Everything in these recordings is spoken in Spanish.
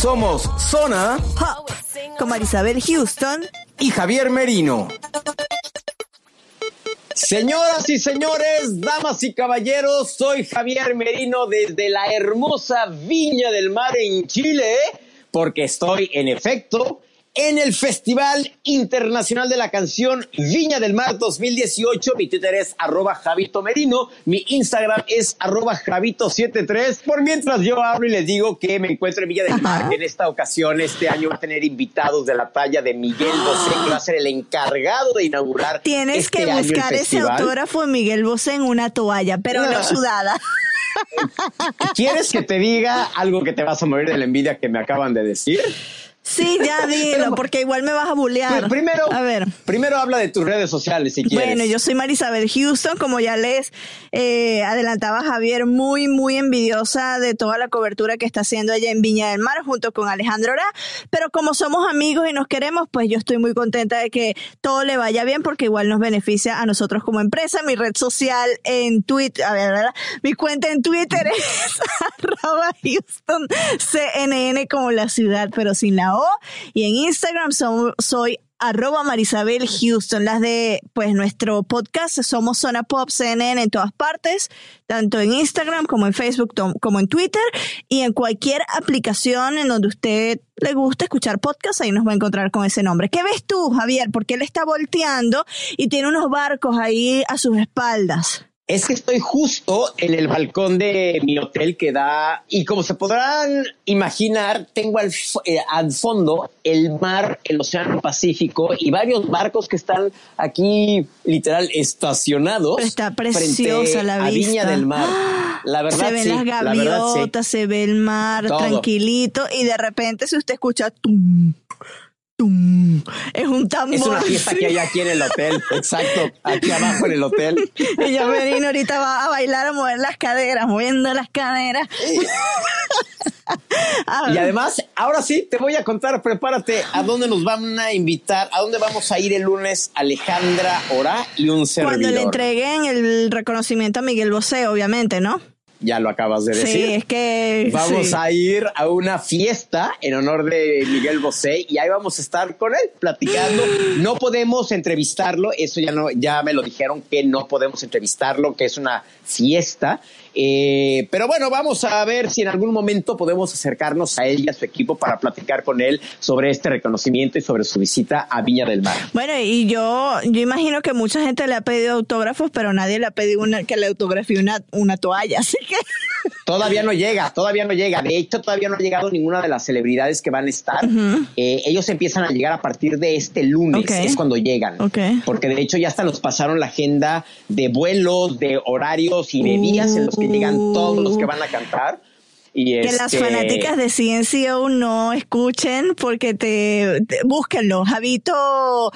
Somos Zona con Marisabel Houston y Javier Merino. Señoras y señores, damas y caballeros, soy Javier Merino desde la hermosa Viña del Mar en Chile, porque estoy en efecto en el Festival Internacional de la Canción Viña del Mar 2018. Mi Twitter es arroba Javito Merino, mi Instagram es arroba Javito73. Por mientras yo hablo y les digo que me encuentro en Viña del Mar, que en esta ocasión, este año va a tener invitados de la talla de Miguel Bosé, que va a ser el encargado de inaugurar Tienes este que año el buscar ese autógrafo de Miguel Bosé en una toalla, pero no No. sudada. ¿Quieres que te diga algo que te vas a morir de la envidia que me acaban de decir? Sí, ya dilo, porque igual me vas a bulear. Pues primero, A ver. primero habla de tus redes sociales si quieres. Bueno, yo soy Marisabel Houston, como ya les eh, adelantaba Javier, muy, muy envidiosa de toda la cobertura que está haciendo allá en Viña del Mar junto con Alejandro Ora, pero como somos amigos y nos queremos, pues yo estoy muy contenta de que todo le vaya bien porque igual nos beneficia a nosotros como empresa. Mi red social en Twitter, a ver, ¿verdad? mi cuenta en Twitter es arroba Houston CNN como la ciudad, pero sin la O, y en Instagram soy arroba Marisabel Houston. Las de pues nuestro podcast somos Zona Pop CNN en todas partes, tanto en Instagram como en Facebook como en Twitter y en cualquier aplicación en donde usted le gusta escuchar podcast, ahí nos va a encontrar con ese nombre. ¿Qué ves tú, Javier? Porque él está volteando y tiene unos barcos ahí a sus espaldas. Es que estoy justo en el balcón de mi hotel que da, y como se podrán imaginar, tengo al, eh, al fondo el mar, el océano Pacífico y varios barcos que están aquí literal estacionados. Pero está preciosa la a vista. Viña del Mar. La verdad, se ven sí, las la verdad, sí. gaviotas, se ve el mar Todo. tranquilito y de repente si usted escucha tum, tum, es un tambor. Es una fiesta que hay aquí en el hotel, exacto, aquí abajo en el hotel. Y yo Merino ahorita va a bailar, a mover las caderas, moviendo las caderas. Y además, ahora sí, te voy a contar, prepárate, a dónde nos van a invitar, a dónde vamos a ir el lunes Alejandra Ora y un servidor. cuando le entreguen el reconocimiento a Miguel Bosé, obviamente, ¿no? Ya lo acabas de decir. Sí, es que Vamos sí. a ir a una fiesta en honor de Miguel Bosé y ahí vamos a estar con él platicando. No podemos entrevistarlo, eso ya no, ya me lo dijeron que no podemos entrevistarlo, que es una fiesta. Eh, pero bueno, vamos a ver si en algún momento podemos acercarnos a él y a su equipo para platicar con él sobre este reconocimiento y sobre su visita a Viña del Mar. Bueno, y yo, yo imagino que mucha gente le ha pedido autógrafos, pero nadie le ha pedido una, que le autografíe una, una toalla, así que Todavía no llega, todavía no llega. De hecho, todavía no ha llegado ninguna de las celebridades que van a estar. Eh, ellos empiezan a llegar a partir de este lunes, Ok. es cuando llegan. Ok. Porque de hecho ya hasta nos pasaron la agenda de vuelos, de horarios y de días en los que llegan todos los que van a cantar. Y que las este, fanáticas de CNCO no escuchen porque te, te- búsquenlo. Javito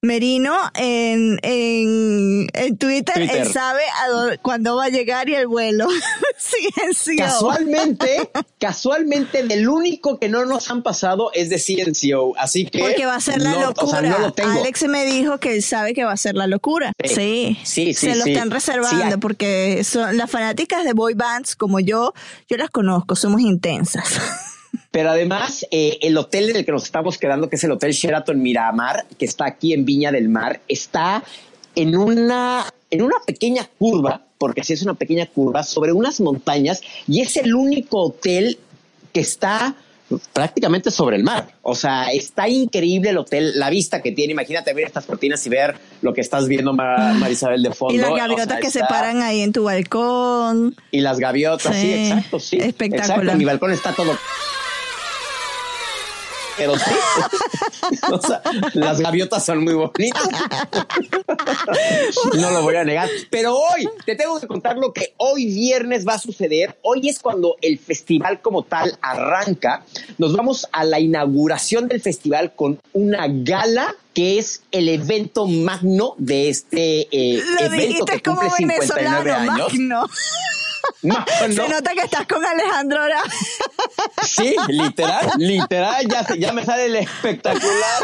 Merino en, en, en Twitter, Twitter. él sabe a dónde- cuándo va a llegar y el vuelo. Ciencio. Casualmente, casualmente, del único que no nos han pasado es de CNCO. Así que. Porque va a ser la no, locura. O sea, no lo tengo. Alex me dijo que él sabe que va a ser la locura. Sí. Sí. Sí, sí, Se lo sí. están reservando Sí, porque son las fanáticas de boy bands como yo, yo las conozco, somos intensas. Pero además, eh, el hotel en el que nos estamos quedando, que es el Hotel Sheraton Miramar, que está aquí en Viña del Mar, está en una, en una pequeña curva, porque sí es una pequeña curva, sobre unas montañas, y es el único hotel que está prácticamente sobre el mar. O sea, está increíble el hotel, la vista que tiene. Imagínate ver estas cortinas y ver lo que estás viendo, Mar- Marisabel, de fondo. y las O gaviotas sea, que se paran ahí en tu balcón. Y las gaviotas, sí, Sí, exacto, sí. espectacular. Exacto, mi balcón está todo. Pero sí, o sea, las gaviotas son muy bonitas. No lo voy a negar. Pero hoy te tengo que contar lo que hoy viernes va a suceder. Hoy es cuando el festival como tal arranca. Nos vamos a la inauguración del festival con una gala que es el evento magno de este eh, Lo evento que como cumple 59 venezolano, años. magno. Magno. Se nota que estás con Alejandro ahora. Sí, literal, literal, ya, ya me sale el espectacular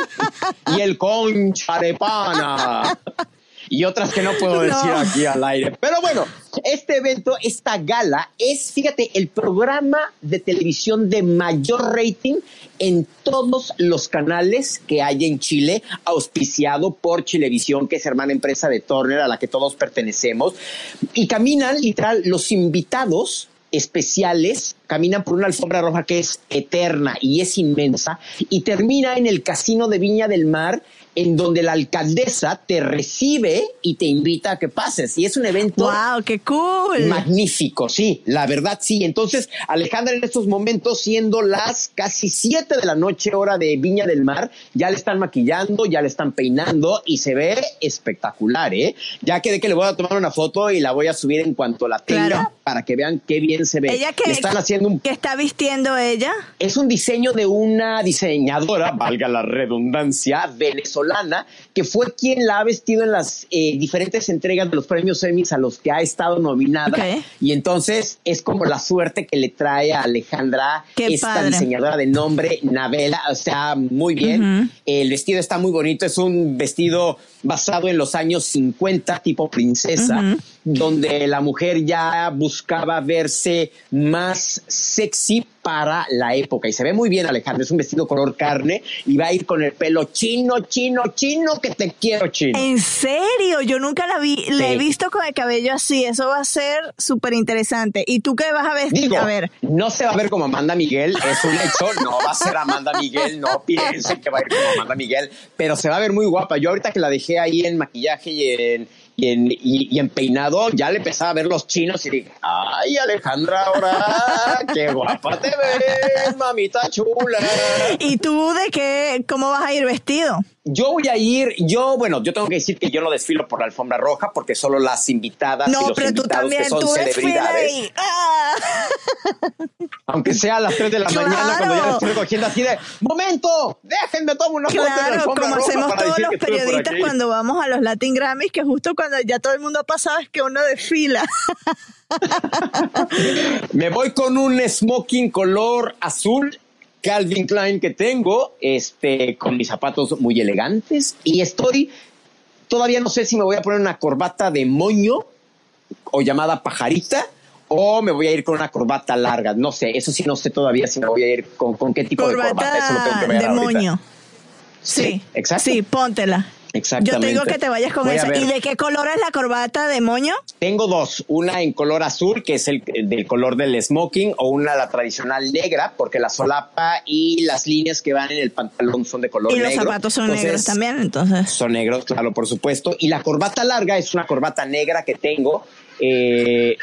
y el concha de pana. Y otras que no puedo decir No. aquí al aire. Pero bueno, este evento, esta gala, es, fíjate, el programa de televisión de mayor rating en todos los canales que hay en Chile, auspiciado por Chilevisión, que es hermana empresa de Turner, a la que todos pertenecemos. Y caminan, literal, los invitados especiales caminan por una alfombra roja que es eterna y es inmensa y termina en el Casino de Viña del Mar en donde la alcaldesa te recibe y te invita a que pases y es un evento ¡Wow! ¡Qué cool! magnífico, sí, la verdad sí. Entonces, Alejandra en estos momentos, siendo las casi 7 de la noche, hora de Viña del Mar, ya le están maquillando, ya le están peinando y se ve espectacular, ¿eh? Ya quedé que le voy a tomar una foto y la voy a subir en cuanto la tenga Claro. para que vean qué bien se ve. ¿Ella qué, Le están haciendo un qué está vistiendo ella? es un diseño de una diseñadora, valga la redundancia, venezolana, que fue quien la ha vestido en las eh, diferentes entregas de los premios Emmys a los que ha estado nominada. Y entonces es como la suerte que le trae a Alejandra, Qué esta padre. diseñadora de nombre Navela. O sea, muy bien. El vestido está muy bonito. Es un vestido basado en los años 50, tipo princesa, donde la mujer ya buscaba verse más sexy para la época. Y se ve muy bien, Alejandra. Es un vestido color carne y va a ir con el pelo chino, chino, chino, que te quiero, chino. ¿En serio? Yo nunca la vi, la he Sí. visto con el cabello así. Eso va a ser súper interesante. ¿Y tú qué vas a vestir? Digo, a ver. no se va a ver como Amanda Miguel, es un hecho, no va a ser Amanda Miguel, no piensen que va a ir como Amanda Miguel, pero se va a ver muy guapa. Yo ahorita que la dejé ahí en maquillaje y en, y en, y, y en peinado, ya le empezaba a ver los chinos y dije, ay Alejandra, ahora qué guapa te ves, mamita chula. ¿Y tú de qué? ¿Cómo vas a ir vestido? Yo voy a ir, yo, bueno, yo tengo que decir que yo no desfilo por la alfombra roja porque solo las invitadas y No, los pero tú invitados también, que son tú celebridades. ahí. ¡Ah! Aunque sea a las 3 de la Claro. mañana cuando ya estoy cogiendo así de ¡Momento! ¡Déjenme tomar una foto en la Claro, alfombra como roja hacemos para todos los periodistas aquí". cuando vamos a los Latin Grammys, que justo cuando ya todo el mundo ha pasado es que uno desfila. Me voy con un smoking color azul Calvin Klein que tengo, este, con mis zapatos muy elegantes y estoy, todavía no sé si me voy a poner una corbata de moño o llamada pajarita o me voy a ir con una corbata larga, no sé, eso sí no sé todavía si me voy a ir con, con qué tipo de corbata, eso lo tengo que Corbata ver de ahorita. moño. Sí, Sí, exacto. Sí, póntela. Exactamente. Yo te digo que te vayas con Voy esa. ¿Y de qué color es la corbata de moño? Tengo dos, una en color azul, que es el del color del smoking, o una la tradicional negra, porque la solapa y las líneas que van en el pantalón son de color y negro. los zapatos son Entonces, negros también, entonces. Son negros, claro, por supuesto. Y la corbata larga es una corbata negra que tengo. eh,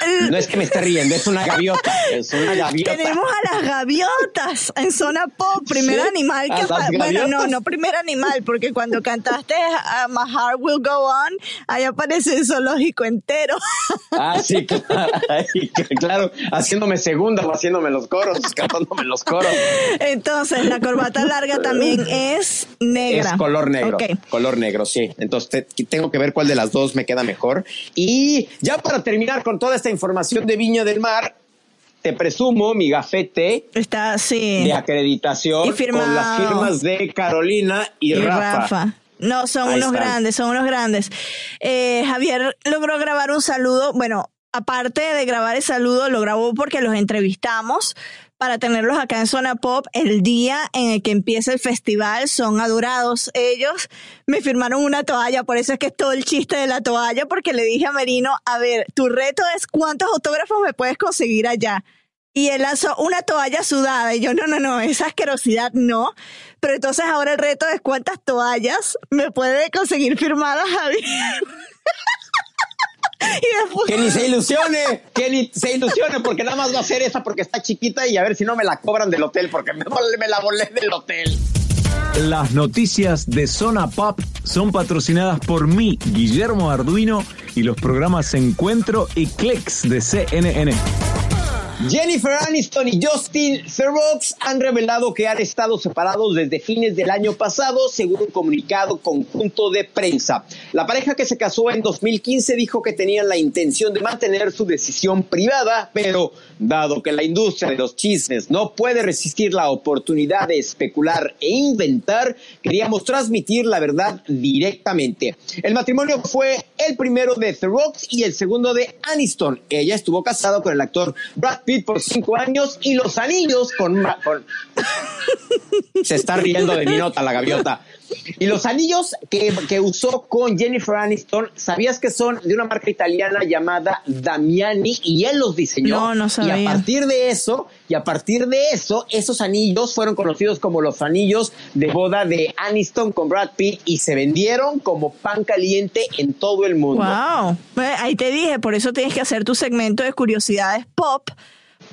No es que me esté riendo, es una gaviota. Es una gaviota. Tenemos a las gaviotas en zona pop, primer animal que bueno, no, no primer animal, porque cuando cantaste a My Heart Will Go On, ahí aparece el zoológico entero. Ah, sí, claro, claro, haciéndome segunda o haciéndome los coros, cantándome los coros. Entonces, la corbata larga también es negra. Es color negro. Color negro, sí. Entonces, tengo que ver cuál de las dos me queda mejor. Y ya para terminar con toda esta información de Viña del Mar, te presumo mi gafete Está, sí. de acreditación con las firmas de Carolina y, Rafa. No, son unos grandes, son unos grandes. Eh, Javier logró grabar un saludo, bueno, aparte de grabar el saludo, lo grabó porque los entrevistamos para tenerlos acá en Zona Pop el día en el que empieza el festival. Son adorados ellos. Me firmaron una toalla, por eso es que es todo el chiste de la toalla, porque le dije a Merino, a ver, tu reto es cuántos autógrafos me puedes conseguir allá. Y él lanzó una toalla sudada y yo, no, no, no, esa asquerosidad no. Pero entonces ahora el reto es cuántas toallas me puede conseguir firmadas Javier. Que ni se ilusione, que ni se ilusione, porque nada más va a ser esa porque está chiquita y a ver si no me la cobran del hotel, porque me, me la volé del hotel. Las noticias de Zona Pop son patrocinadas por mí, Guillermo Arduino, y los programas Encuentro y Clicks de CNN. Jennifer Aniston y Justin Theroux han revelado que han estado separados desde fines del año pasado, según un comunicado conjunto de prensa. La pareja que se casó en 2015 dijo que tenían la intención de mantener su decisión privada, pero dado que la industria de los chismes no puede resistir la oportunidad de especular e inventar, queríamos transmitir la verdad directamente. El matrimonio fue el primero de Theroux y el segundo de Aniston. Ella estuvo casada con el actor Brad Pitt por cinco años y los anillos con, Se está riendo de mi nota la gaviota. Y los anillos que, que, usó con Jennifer Aniston, ¿sabías que son de una marca italiana llamada Damiani? Y él los diseñó. No, no sabía. Y a partir de eso, y a partir de eso, esos anillos fueron conocidos como los anillos de boda de Aniston con Brad Pitt y se vendieron como pan caliente en todo el mundo. Wow. Ahí te dije, por eso tienes que hacer tu segmento de curiosidades pop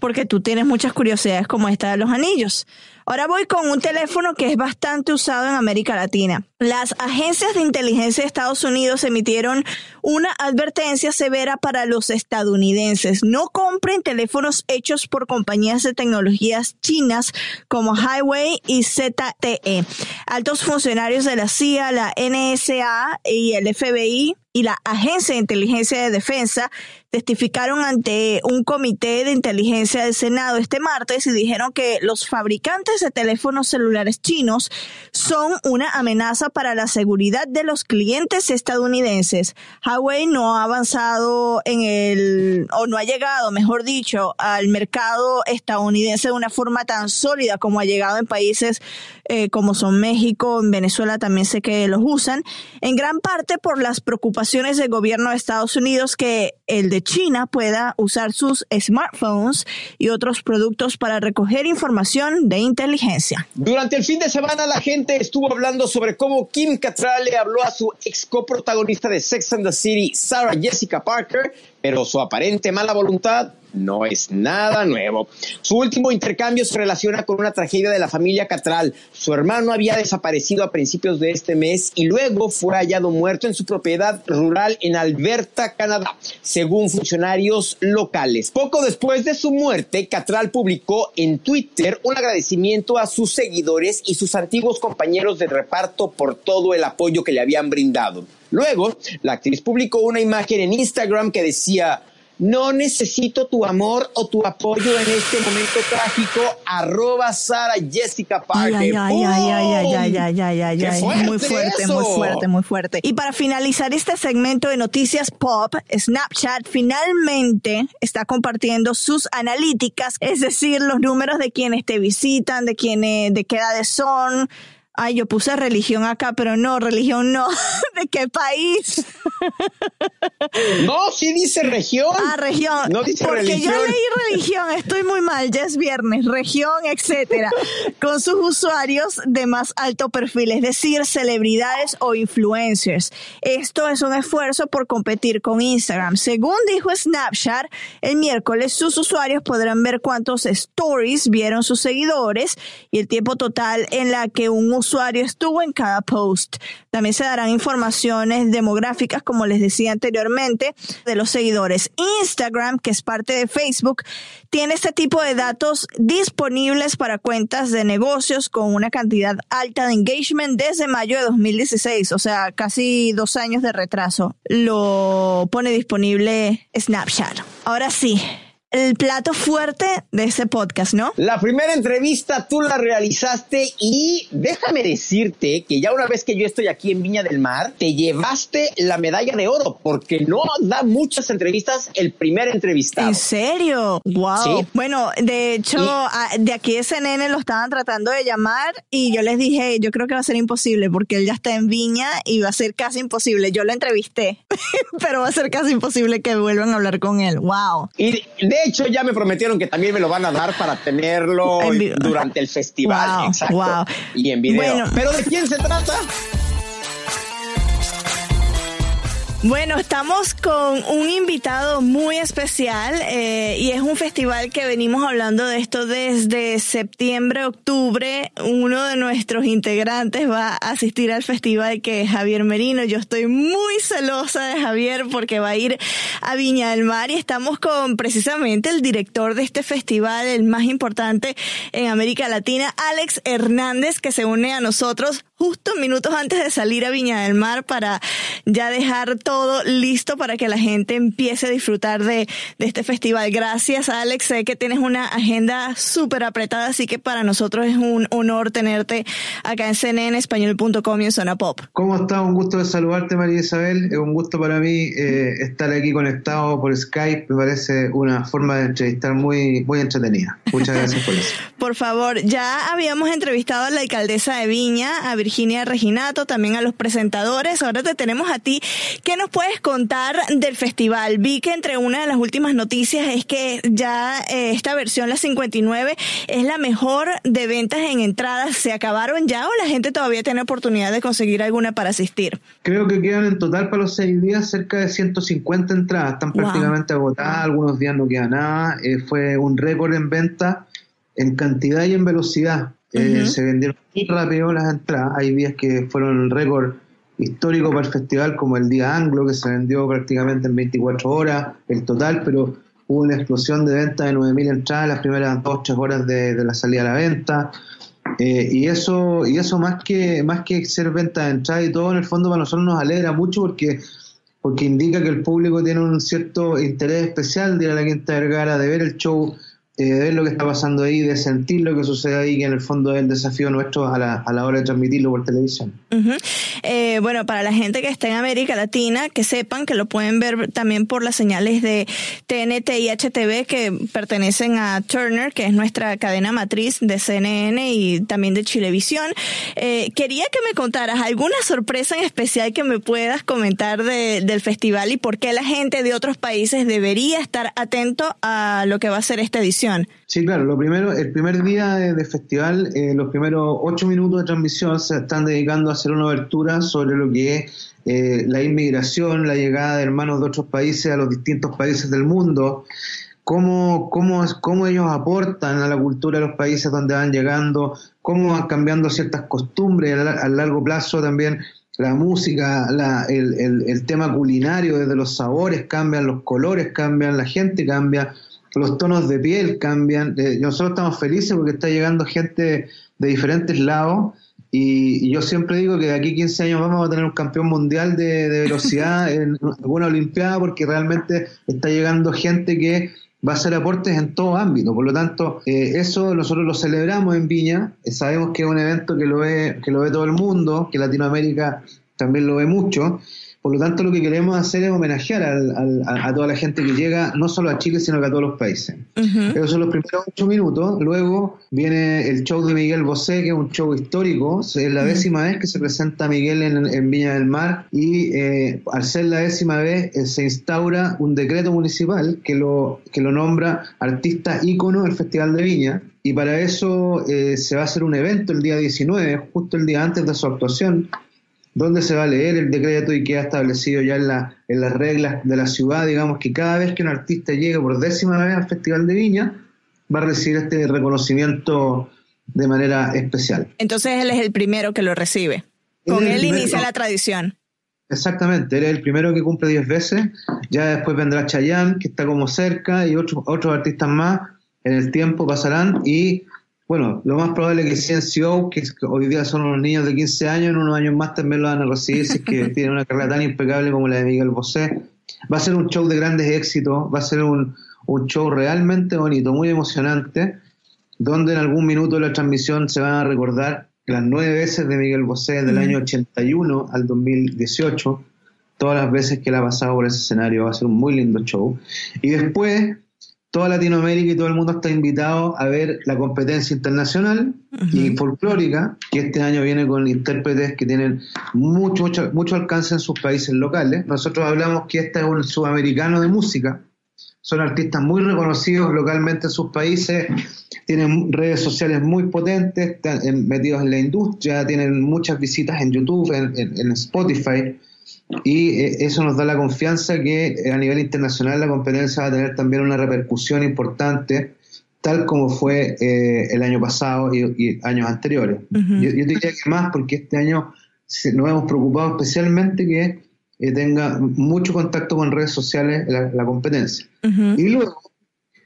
porque tú tienes muchas curiosidades como esta de los anillos. Ahora voy con un teléfono que es bastante usado en América Latina. Las agencias de inteligencia de Estados Unidos emitieron una advertencia severa para los estadounidenses. No compren teléfonos hechos por compañías de tecnologías chinas como Highway y ZTE. Altos funcionarios de la CIA, la NSA y el FBI y la Agencia de Inteligencia de Defensa testificaron ante un comité de inteligencia del Senado este martes y dijeron que los fabricantes de teléfonos celulares chinos son una amenaza para la seguridad de los clientes estadounidenses. Huawei no ha avanzado en el, o no ha llegado, mejor dicho, al mercado estadounidense de una forma tan sólida como ha llegado en países eh, como son México, en Venezuela también sé que los usan, en gran parte por las preocupaciones del gobierno de Estados Unidos que el de China pueda usar sus smartphones y otros productos para recoger información de inteligencia. Durante el fin de semana la gente estuvo hablando sobre cómo Kim Cattrall le habló a su ex coprotagonista de Sex and the City, Sarah Jessica Parker, pero su aparente mala voluntad no es nada nuevo. Su último intercambio se relaciona con una tragedia de la familia Catral. Su hermano había desaparecido a principios de este mes y luego fue hallado muerto en su propiedad rural en Alberta, Canadá, según funcionarios locales. Poco después de su muerte, Catral publicó en Twitter un agradecimiento a sus seguidores y sus antiguos compañeros de reparto por todo el apoyo que le habían brindado. Luego, la actriz publicó una imagen en Instagram que decía, no necesito tu amor o tu apoyo en este momento trágico. Arroba Sara Jessica Parker. Ay, ay, ay, ay, ay, ay, ay, ay, fuerte Muy fuerte, muy fuerte, muy fuerte. Y para finalizar este segmento de noticias pop, Snapchat finalmente está compartiendo sus analíticas, es decir, los números de quienes te visitan, de quienes, de qué edades son Ay, yo puse religión acá, pero no, religión no. ¿De qué país? No, sí dice región. Ah, región. No dice Porque religión. yo leí religión, estoy muy mal, ya es viernes, región, etcétera, con sus usuarios de más alto perfil, es decir, celebridades o influencers. Esto es un esfuerzo por competir con Instagram. Según dijo Snapchat, el miércoles sus usuarios podrán ver cuántos stories vieron sus seguidores y el tiempo total en la que un usuario estuvo en cada post. También se darán informaciones demográficas, como les decía anteriormente, de los seguidores. Instagram, que es parte de Facebook, tiene este tipo de datos disponibles para cuentas de negocios con una cantidad alta de engagement desde mayo de 2016, o sea, casi dos años de retraso. Lo pone disponible Snapchat. Ahora sí, el plato fuerte de este podcast, ¿no? La primera entrevista tú la realizaste y déjame decirte que ya una vez que yo estoy aquí en Viña del Mar, te llevaste la medalla de oro porque no da muchas entrevistas el primer entrevistado. ¿En serio? Wow. Sí. Bueno, de hecho, Y- de aquí de CNN lo estaban tratando de llamar y yo les dije, yo creo que va a ser imposible porque él ya está en Viña y va a ser casi imposible. Yo lo entrevisté, pero va a ser casi imposible que vuelvan a hablar con él. Wow. Y de hecho ya me prometieron que también me lo van a dar para tenerlo durante el festival. Wow, Exacto. wow. Y en video. Bueno. ¿Pero de quién se trata? Bueno, estamos con un invitado muy especial eh, y es un festival que venimos hablando de esto desde septiembre, octubre. Uno de nuestros integrantes va a asistir al festival que es Javier Merino. Yo estoy muy celosa de Javier porque va a ir a Viña del Mar y estamos con precisamente el director de este festival, el más importante en América Latina, Alex Hernández, que se une a nosotros justo minutos antes de salir a Viña del Mar para ya dejar todo listo para que la gente empiece a disfrutar de, de este festival. Gracias, Alex. Sé que tienes una agenda súper apretada, así que para nosotros es un honor tenerte acá en cnnespañol.com y en Zona Pop. ¿Cómo estás? Un gusto de saludarte, María Isabel. Es un gusto para mí eh, estar aquí conectado por Skype. Me parece una forma de entrevistar muy, muy entretenida. Muchas gracias por eso. Por favor, ya habíamos entrevistado a la alcaldesa de Viña, a Virginia Reginato, también a los presentadores. Ahora te tenemos a ti. ¿Qué nos puedes contar del festival? Vi que entre una de las últimas noticias es que ya eh, esta versión, la 59, es la mejor de ventas en entradas. ¿Se acabaron ya o la gente todavía tiene oportunidad de conseguir alguna para asistir? Creo que quedan en total para los seis días cerca de 150 entradas. Están Wow. prácticamente agotadas. Algunos días no queda nada. Eh, fue un récord en venta en cantidad y en velocidad. Eh. Se vendieron muy rápido las entradas. Hay días que fueron el récord histórico para el festival, como el día anglo, que se vendió prácticamente en 24 horas, el total, pero hubo una explosión de venta de 9.000 entradas las primeras dos tres horas de, de la salida a la venta. Eh, y eso y eso más que más que ser venta de entrada y todo en el fondo para nosotros nos alegra mucho porque porque indica que el público tiene un cierto interés especial de ir a la Quinta Vergara, de ver el show, de ver lo que está pasando ahí, de sentir lo que sucede ahí, que en el fondo es el desafío nuestro a la, a la hora de transmitirlo por televisión. Eh, bueno, para la gente que está en América Latina, que sepan que lo pueden ver también por las señales de TNT y HTV que pertenecen a Turner, que es nuestra cadena matriz de CNN y también de Chilevisión. Eh, quería que me contaras alguna sorpresa en especial que me puedas comentar de- del festival y por qué la gente de otros países debería estar atento a lo que va a ser esta edición. Sí, claro, lo primero, el primer día de, festival, eh, los primeros ocho minutos de transmisión se están dedicando a hacer una abertura sobre lo que es eh, la inmigración, la llegada de hermanos de otros países a los distintos países del mundo, cómo, cómo, cómo ellos aportan a la cultura de los países donde van llegando, cómo van cambiando ciertas costumbres a, la- a largo plazo también. La música, el- el tema culinario, desde los sabores cambian, los colores cambian, la gente cambia, los tonos de piel cambian. Eh, nosotros estamos felices porque está llegando gente de diferentes lados y, y yo siempre digo que de aquí a 15 años vamos a tener un campeón mundial de, de velocidad en alguna olimpiada porque realmente está llegando gente que va a hacer aportes en todo ámbito. Por lo tanto, eh, eso nosotros lo celebramos en Viña. Eh, sabemos que es un evento que lo ve, que lo ve todo el mundo, que Latinoamérica también lo ve mucho. Por lo tanto, lo que queremos hacer es homenajear a, toda la gente que llega, no solo a Chile, sino que a todos los países. Esos son los primeros ocho minutos. Luego viene el show de Miguel Bosé, que es un show histórico. Es la décima vez que se presenta Miguel en, Viña del Mar y eh, al ser la décima vez eh, se instaura un decreto municipal que lo, que lo nombra artista ícono del Festival de Viña. Y para eso eh, se va a hacer un evento el día 19, justo el día antes de su actuación, donde se va a leer el decreto y queda establecido ya en, la, en las reglas de la ciudad, digamos que cada vez que un artista llegue por décima vez al Festival de Viña, va a recibir este reconocimiento de manera especial. Entonces él es el primero que lo recibe. Con él, inicia la tradición. Exactamente, él es el primero que cumple 10 veces, ya después vendrá Chayanne, que está como cerca, y otros otros artistas más en el tiempo pasarán y bueno, lo más probable es que CNCO, que hoy día son unos niños de 15 años, en unos años más también lo van a recibir, si es que tienen una carrera tan impecable como la de Miguel Bosé. Va a ser un show de grandes éxitos, va a ser un, show realmente bonito, muy emocionante, donde en algún minuto de la transmisión se van a recordar las nueve veces de Miguel Bosé del año 81 al 2018, todas las veces que él ha pasado por ese escenario, va a ser un muy lindo show. Y después toda Latinoamérica y todo el mundo está invitado a ver la competencia internacional y folclórica, que este año viene con intérpretes que tienen mucho, mucho, mucho alcance en sus países locales. Nosotros hablamos que este es un sudamericano de música, son artistas muy reconocidos localmente en sus países, tienen redes sociales muy potentes, están metidos en la industria, tienen muchas visitas en YouTube, en Spotify y eh, eso nos da la confianza que eh, a nivel internacional la competencia va a tener también una repercusión importante, tal como fue eh, el año pasado y, años anteriores. yo, diría que más porque este año nos hemos preocupado especialmente que tenga mucho contacto con redes sociales la, competencia. Y luego,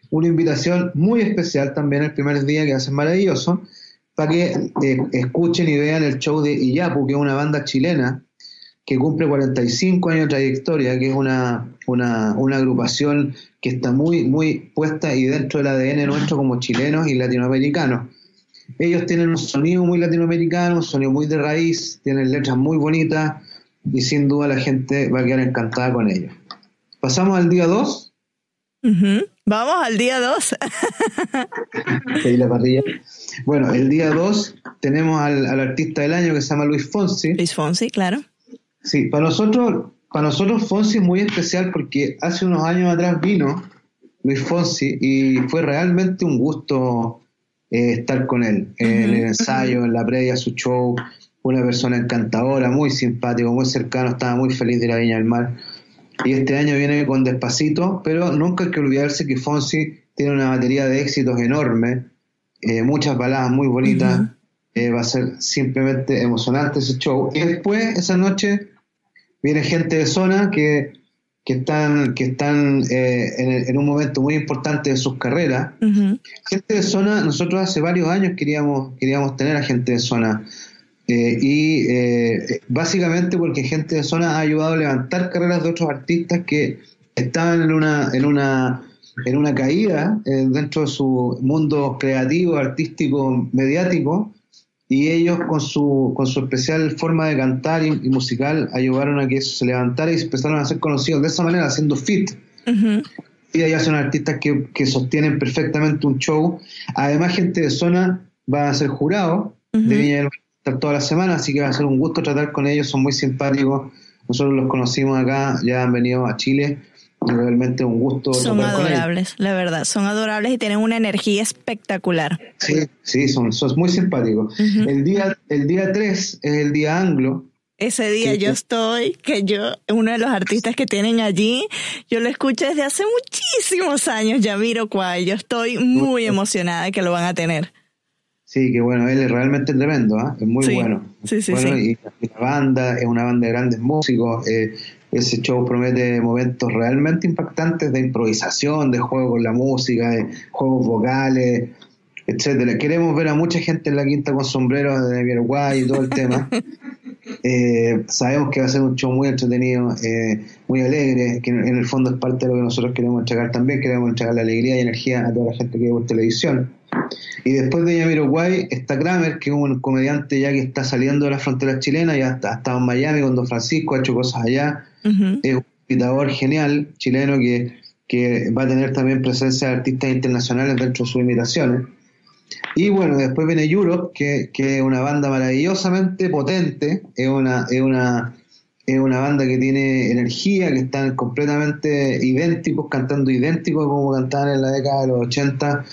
una invitación muy especial también el primer día que hace maravilloso, para que escuchen y vean el show de Iyapu, que es una banda chilena que cumple 45 años de trayectoria, que es una, una, agrupación que está muy, muy puesta y dentro del ADN nuestro como chilenos y latinoamericanos. Ellos tienen un sonido muy latinoamericano, un sonido muy de raíz, tienen letras muy bonitas y sin duda la gente va a quedar encantada con ellos. Pasamos al día 2. Vamos al día 2. la parrilla. Bueno, el día 2 tenemos al, al, artista del año que se llama Luis Fonsi. Luis Fonsi, claro. Sí, para nosotros, para nosotros Fonsi es muy especial porque hace unos años atrás vino Luis Fonsi y fue realmente un gusto eh, estar con él en el ensayo, en la previa a su show. Una persona encantadora, muy simpático, muy cercano, estaba muy feliz de la Viña del Mar. Y este año viene con Despacito, pero nunca hay que olvidarse que Fonsi tiene una batería de éxitos enorme, eh, muchas baladas muy bonitas. Eh, va a ser simplemente emocionante ese show. Y después, esa noche, viene gente de zona que, que están, que están eh, en, un momento muy importante de sus carreras. Gente de zona, nosotros hace varios años queríamos, queríamos tener a gente de zona. Eh, y eh, básicamente porque gente de zona ha ayudado a levantar carreras de otros artistas que estaban en una, en una, en una caída dentro de su mundo creativo, artístico, mediático, y ellos con su, con su especial forma de cantar y, musical ayudaron a que eso se levantara y empezaron a ser conocidos de esa manera, haciendo fit. Y allá son artistas que, que, sostienen perfectamente un show. Además, gente de zona va a ser jurado de Viña toda la semana, así que va a ser un gusto tratar con ellos, son muy simpáticos. Nosotros los conocimos acá, ya han venido a Chile realmente un gusto. Son adorables, la verdad, son adorables y tienen una energía espectacular. Sí, sí, son, son muy simpáticos. El día el día 3 es el día anglo. Ese día yo estoy, que yo, uno de los artistas que tienen allí, yo lo escucho desde hace muchísimos años, ya miro cuál, yo estoy muy emocionada que lo van a tener. Sí, que bueno, él es realmente tremendo, ¿ah? es muy bueno. Sí, sí, sí. Y la banda es una banda de grandes músicos, eh, ese show promete momentos realmente impactantes de improvisación, de juego con la música, de juegos vocales, etcétera. Queremos ver a mucha gente en la quinta con sombreros de Uruguay y todo el tema. Eh, sabemos que va a ser un show muy entretenido, eh, muy alegre, que en, el fondo es parte de lo que nosotros queremos entregar también. Queremos entregar la alegría y energía a toda la gente que ve por televisión. Y después de Yamiroquai está Kramer, que es un comediante ya que está saliendo de las fronteras chilenas, ya ha estado en Miami con Don Francisco, ha hecho cosas allá. Es un invitador genial, chileno, que, que va a tener también presencia de artistas internacionales dentro de sus invitaciones. Y bueno, después viene Europe, que, que es una banda maravillosamente potente, es una, es una, es una banda que tiene energía, que están completamente idénticos, cantando idénticos como cantaban en la década de los 80.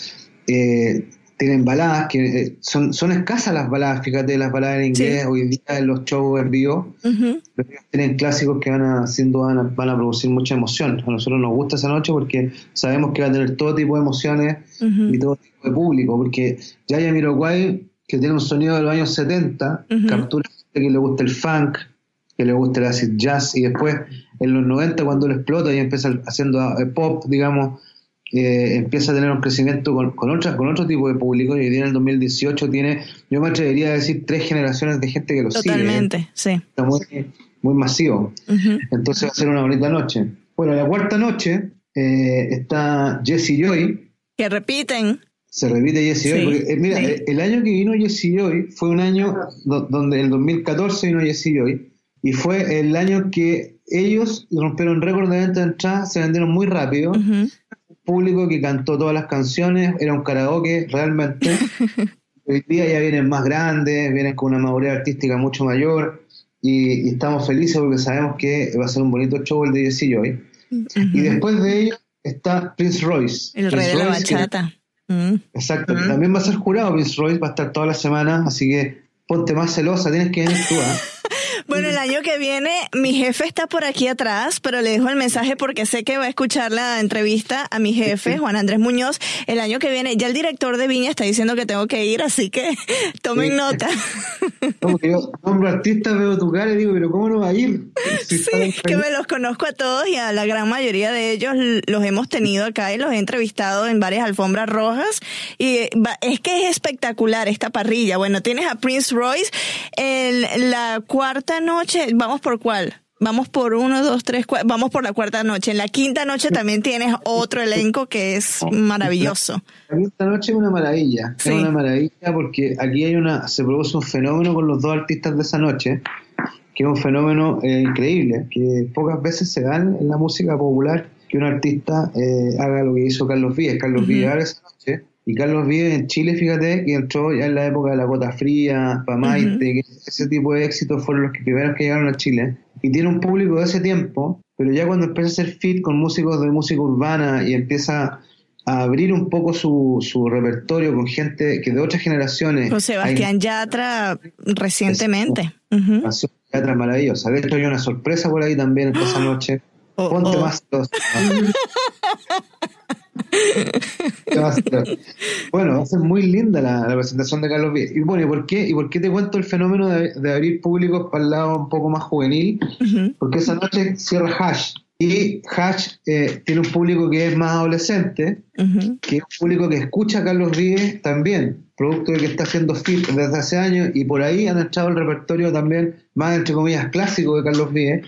Eh, tienen baladas, que eh, son, son escasas las baladas, fíjate, las baladas en inglés hoy día en los shows en vivo, pero tienen clásicos que van a, sin duda van a, producir mucha emoción. A nosotros nos gusta esa noche porque sabemos que va a tener todo tipo de emociones y todo tipo de público, porque ya hay Miroquai, que tiene un sonido de los años 70, captura gente que le gusta el funk, que le gusta el acid jazz, y después en los 90 cuando lo explota y empieza haciendo eh, pop, digamos, eh, empieza a tener un crecimiento con, con, con otro tipo de público y hoy día en el 2018 tiene, yo me atrevería a decir, tres generaciones de gente que lo sigue. Totalmente, sí. Está muy, muy masivo. Entonces va a ser una bonita noche. Bueno, la cuarta noche eh, está Jesse Joy. Que repiten. Se repite Jesse Joy. Porque, eh, mira, el año que vino Jesse Joy fue un año donde en el 2014 vino Jesse Joy y fue el año que ellos rompieron récord de venta de entradas, se vendieron muy rápido público que cantó todas las canciones, era un karaoke realmente. Hoy día ya vienen más grandes, vienen con una madurez artística mucho mayor y, estamos felices porque sabemos que va a ser un bonito show el de Jesse Joy. Y después de ello está Prince Royce. El rey de la bachata. Mm. Exacto, también va a ser jurado Prince Royce, va a estar toda la semana, así que ponte más celosa, tienes que venir tú. ¿eh? Bueno, el año que viene mi jefe está por aquí atrás, pero le dejo el mensaje porque sé que va a escuchar la entrevista a mi jefe, Juan Andrés Muñoz. El año que viene, ya el director de Viña está diciendo que tengo que ir, así que tomen nota. Como que yo, hombre artista, veo tu cara y digo, pero ¿cómo no va a ir? sí, que me los conozco a todos y a la gran mayoría de ellos los hemos tenido acá y los he entrevistado en varias alfombras rojas. Y es que es espectacular esta parrilla. Bueno, tienes a Prince Royce, en la cuarta noche, ¿vamos por cuál? Vamos por uno, dos, tres, cuatro, vamos por la cuarta noche. En la quinta noche también tienes otro elenco que es maravilloso. La, quinta noche es una maravilla, es una maravilla porque aquí hay una, se produce un fenómeno con los dos artistas de esa noche, que es un fenómeno eh, increíble, que pocas veces se da en la música popular que un artista eh, haga lo que hizo Carlos Víez. Carlos uh esa noche y Carlos vive en Chile, fíjate, que entró ya en la época de la Gota Fría, Pamaite, ese tipo de éxitos fueron los que primeros que llegaron a Chile. Y tiene un público de ese tiempo, pero ya cuando empieza a hacer fit con músicos de música urbana y empieza a abrir un poco su, su repertorio con gente que de otras generaciones. Con Sebastián Yatra recientemente. Yatra maravillosa. De hecho, hay una sorpresa por ahí también esta noche. Oh, Ponte oh. más bueno, va a ser muy linda la, presentación de Carlos Vies. Y bueno, ¿y por qué? ¿Y por qué te cuento el fenómeno de, abrir públicos para el lado un poco más juvenil? Porque esa noche cierra Hash. Y Hash eh, tiene un público que es más adolescente, que es un público que escucha a Carlos Vies también, producto de que está haciendo fit desde hace años, y por ahí han echado el repertorio también más, entre comillas, clásico de Carlos Vies,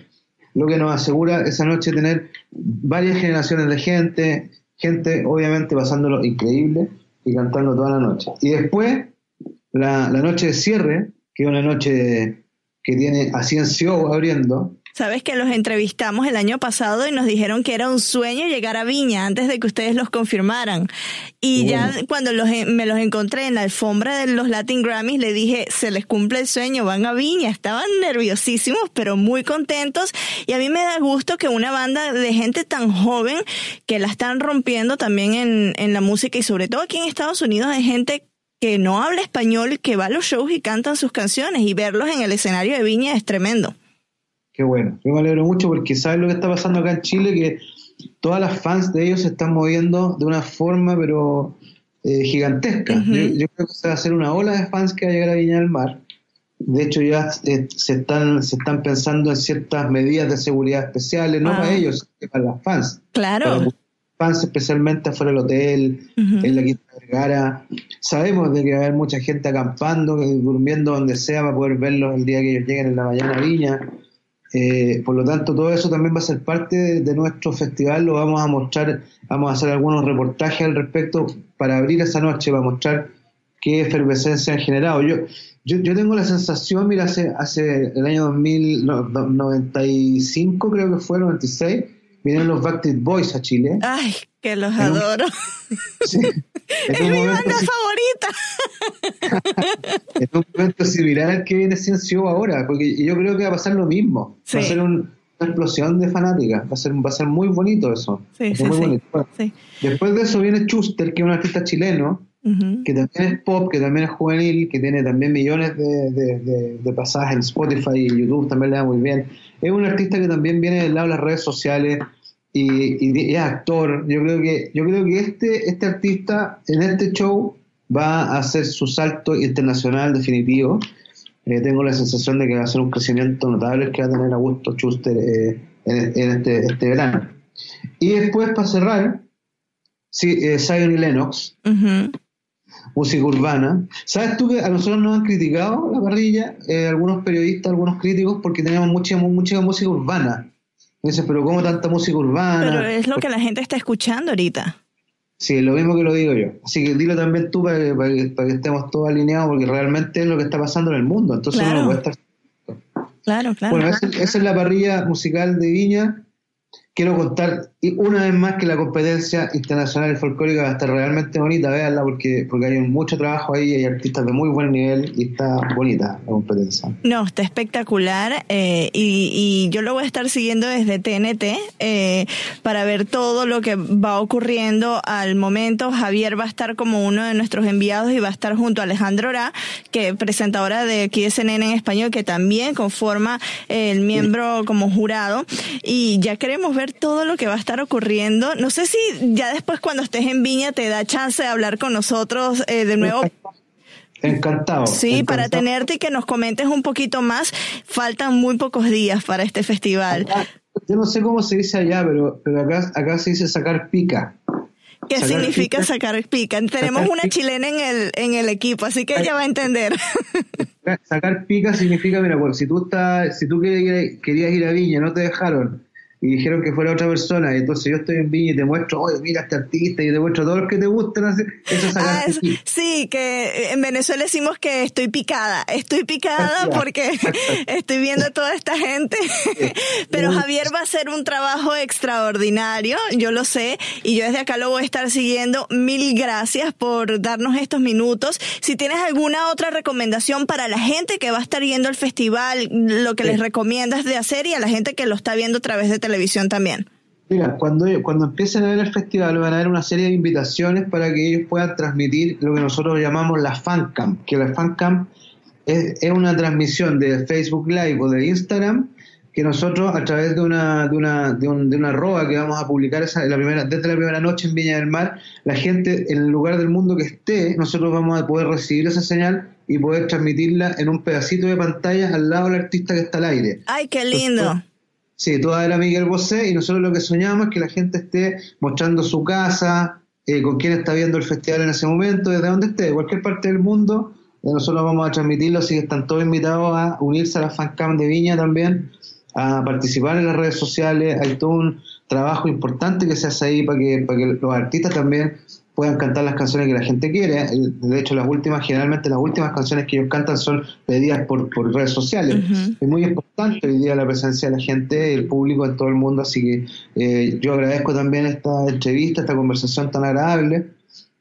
lo que nos asegura esa noche tener varias generaciones de gente, gente obviamente pasándolo increíble y cantando toda la noche. Y después, la, la noche de cierre, que es una noche que tiene a Ciencio abriendo, Sabes que los entrevistamos el año pasado y nos dijeron que era un sueño llegar a Viña antes de que ustedes los confirmaran. Y ya cuando los, me los encontré en la alfombra de los Latin Grammys, le dije, se les cumple el sueño, van a Viña. Estaban nerviosísimos, pero muy contentos. Y a mí me da gusto que una banda de gente tan joven que la están rompiendo también en, en la música y sobre todo aquí en Estados Unidos hay gente que no habla español, que va a los shows y cantan sus canciones y verlos en el escenario de Viña es tremendo. Qué bueno, yo me alegro mucho porque sabes lo que está pasando acá en Chile, que todas las fans de ellos se están moviendo de una forma pero eh, gigantesca. yo, creo que se va a hacer una ola de fans que va a llegar a Viña del Mar. De hecho ya eh, se, están, se están pensando en ciertas medidas de seguridad especiales, no para ah. ellos, sino para las fans. Claro. Para fans especialmente afuera del hotel, en la Quinta Vergara. Sabemos de que va a haber mucha gente acampando, durmiendo donde sea para poder verlos el día que ellos lleguen en la mañana a Viña. Eh, por lo tanto, todo eso también va a ser parte de, nuestro festival. Lo vamos a mostrar, vamos a hacer algunos reportajes al respecto para abrir esa noche, para mostrar qué efervescencia han generado. Yo, yo, yo tengo la sensación, mira, hace, hace el año 2095, creo que fue, 96, vienen los Backstreet Boys a Chile. Ay, que los adoro. Sí, es mi banda favorita. es un momento similar al que viene siendo ahora, porque yo creo que va a pasar lo mismo. Va a ser una explosión de fanáticas. Va a ser, va a ser muy bonito eso. Sí, sí, muy bonito. Después de eso viene Chuster, que es un artista chileno, que también es pop, que también es juvenil, que tiene también millones de, de, de, pasajes en Spotify y YouTube, también le da muy bien. Es un artista que también viene del lado de las redes sociales, y, es actor. Yo creo que, yo creo que este, este artista en este show va a hacer su salto internacional definitivo. Eh, tengo la sensación de que va a ser un crecimiento notable que va a tener Augusto Schuster eh, en, este, este, verano. Y después, para cerrar, sí, eh, Zion y Lennox, música urbana. ¿Sabes tú que a nosotros nos han criticado la parrilla, algunos periodistas, algunos críticos, porque tenemos mucha, mucha música urbana? Dices, pero ¿cómo tanta música urbana? Pero es lo que la gente está escuchando ahorita. Sí, lo mismo que lo digo yo. Así que dilo también tú para que, para que, estemos todos alineados, porque realmente es lo que está pasando en el mundo. Entonces claro. uno puede estar. Claro, claro. Bueno, esa, esa, es la parrilla musical de Viña quiero contar una vez más que la competencia internacional y folclórica va a estar realmente bonita, véanla porque, porque hay mucho trabajo ahí, hay artistas de muy buen nivel y está bonita la competencia. No, está espectacular eh, y, yo lo voy a estar siguiendo desde TNT eh, para ver todo lo que va ocurriendo al momento. Javier va a estar como uno de nuestros enviados y va a estar junto a Alejandro Ora, que es presentadora de aquí de CNN en español, que también conforma el miembro como jurado y ya queremos ver todo lo que va a estar ocurriendo. No sé si ya después cuando estés en Viña te da chance de hablar con nosotros eh, de nuevo. Encantado. Sí, para tenerte y que nos comentes un poquito más. Faltan muy pocos días para este festival. yo no sé cómo se dice allá, pero, pero acá, acá se dice sacar pica. ¿Qué significa sacar pica? Tenemos una chilena en el, en el equipo, así que ella va a entender. Sacar pica significa, mira, pues si tú estás, si tú querías ir a Viña, no te dejaron, y dijeron que fuera otra persona. Y entonces yo estoy en Viña y te muestro, oye, mira este artista y te muestro todos los que te gustan. Eso es ah, Sí, que en Venezuela decimos que estoy picada. Estoy picada porque estoy viendo a toda esta gente. Pero Javier va a hacer un trabajo extraordinario, yo lo sé, y yo desde acá lo voy a estar siguiendo. Mil gracias por darnos estos minutos. Si tienes alguna otra recomendación para la gente que va a estar yendo al festival, lo que les recomiendas de hacer y a la gente que lo está viendo a través de televisión televisión también. Mira, cuando, cuando empiecen a ver el festival van a haber una serie de invitaciones para que ellos puedan transmitir lo que nosotros llamamos la fancam, que la fancam es, es una transmisión de Facebook Live o de Instagram que nosotros a través de una de una de, un, de una arroba que vamos a publicar esa, la primera desde la primera noche en Viña del Mar la gente en el lugar del mundo que esté nosotros vamos a poder recibir esa señal y poder transmitirla en un pedacito de pantalla al lado del artista que está al aire ay qué lindo Sí, toda era Miguel Bosé y nosotros lo que soñamos es que la gente esté mostrando su casa, eh, con quién está viendo el festival en ese momento, desde donde esté, de cualquier parte del mundo. Eh, nosotros vamos a transmitirlo, así que están todos invitados a unirse a la fancam de Viña también, a participar en las redes sociales. Hay todo un trabajo importante que se hace ahí para que, para que los artistas también puedan cantar las canciones que la gente quiere. De hecho, las últimas, generalmente las últimas canciones que ellos cantan son pedidas por, por redes sociales. Es muy importante hoy día la presencia de la gente, el público en todo el mundo, así que eh, yo agradezco también esta entrevista, esta conversación tan agradable.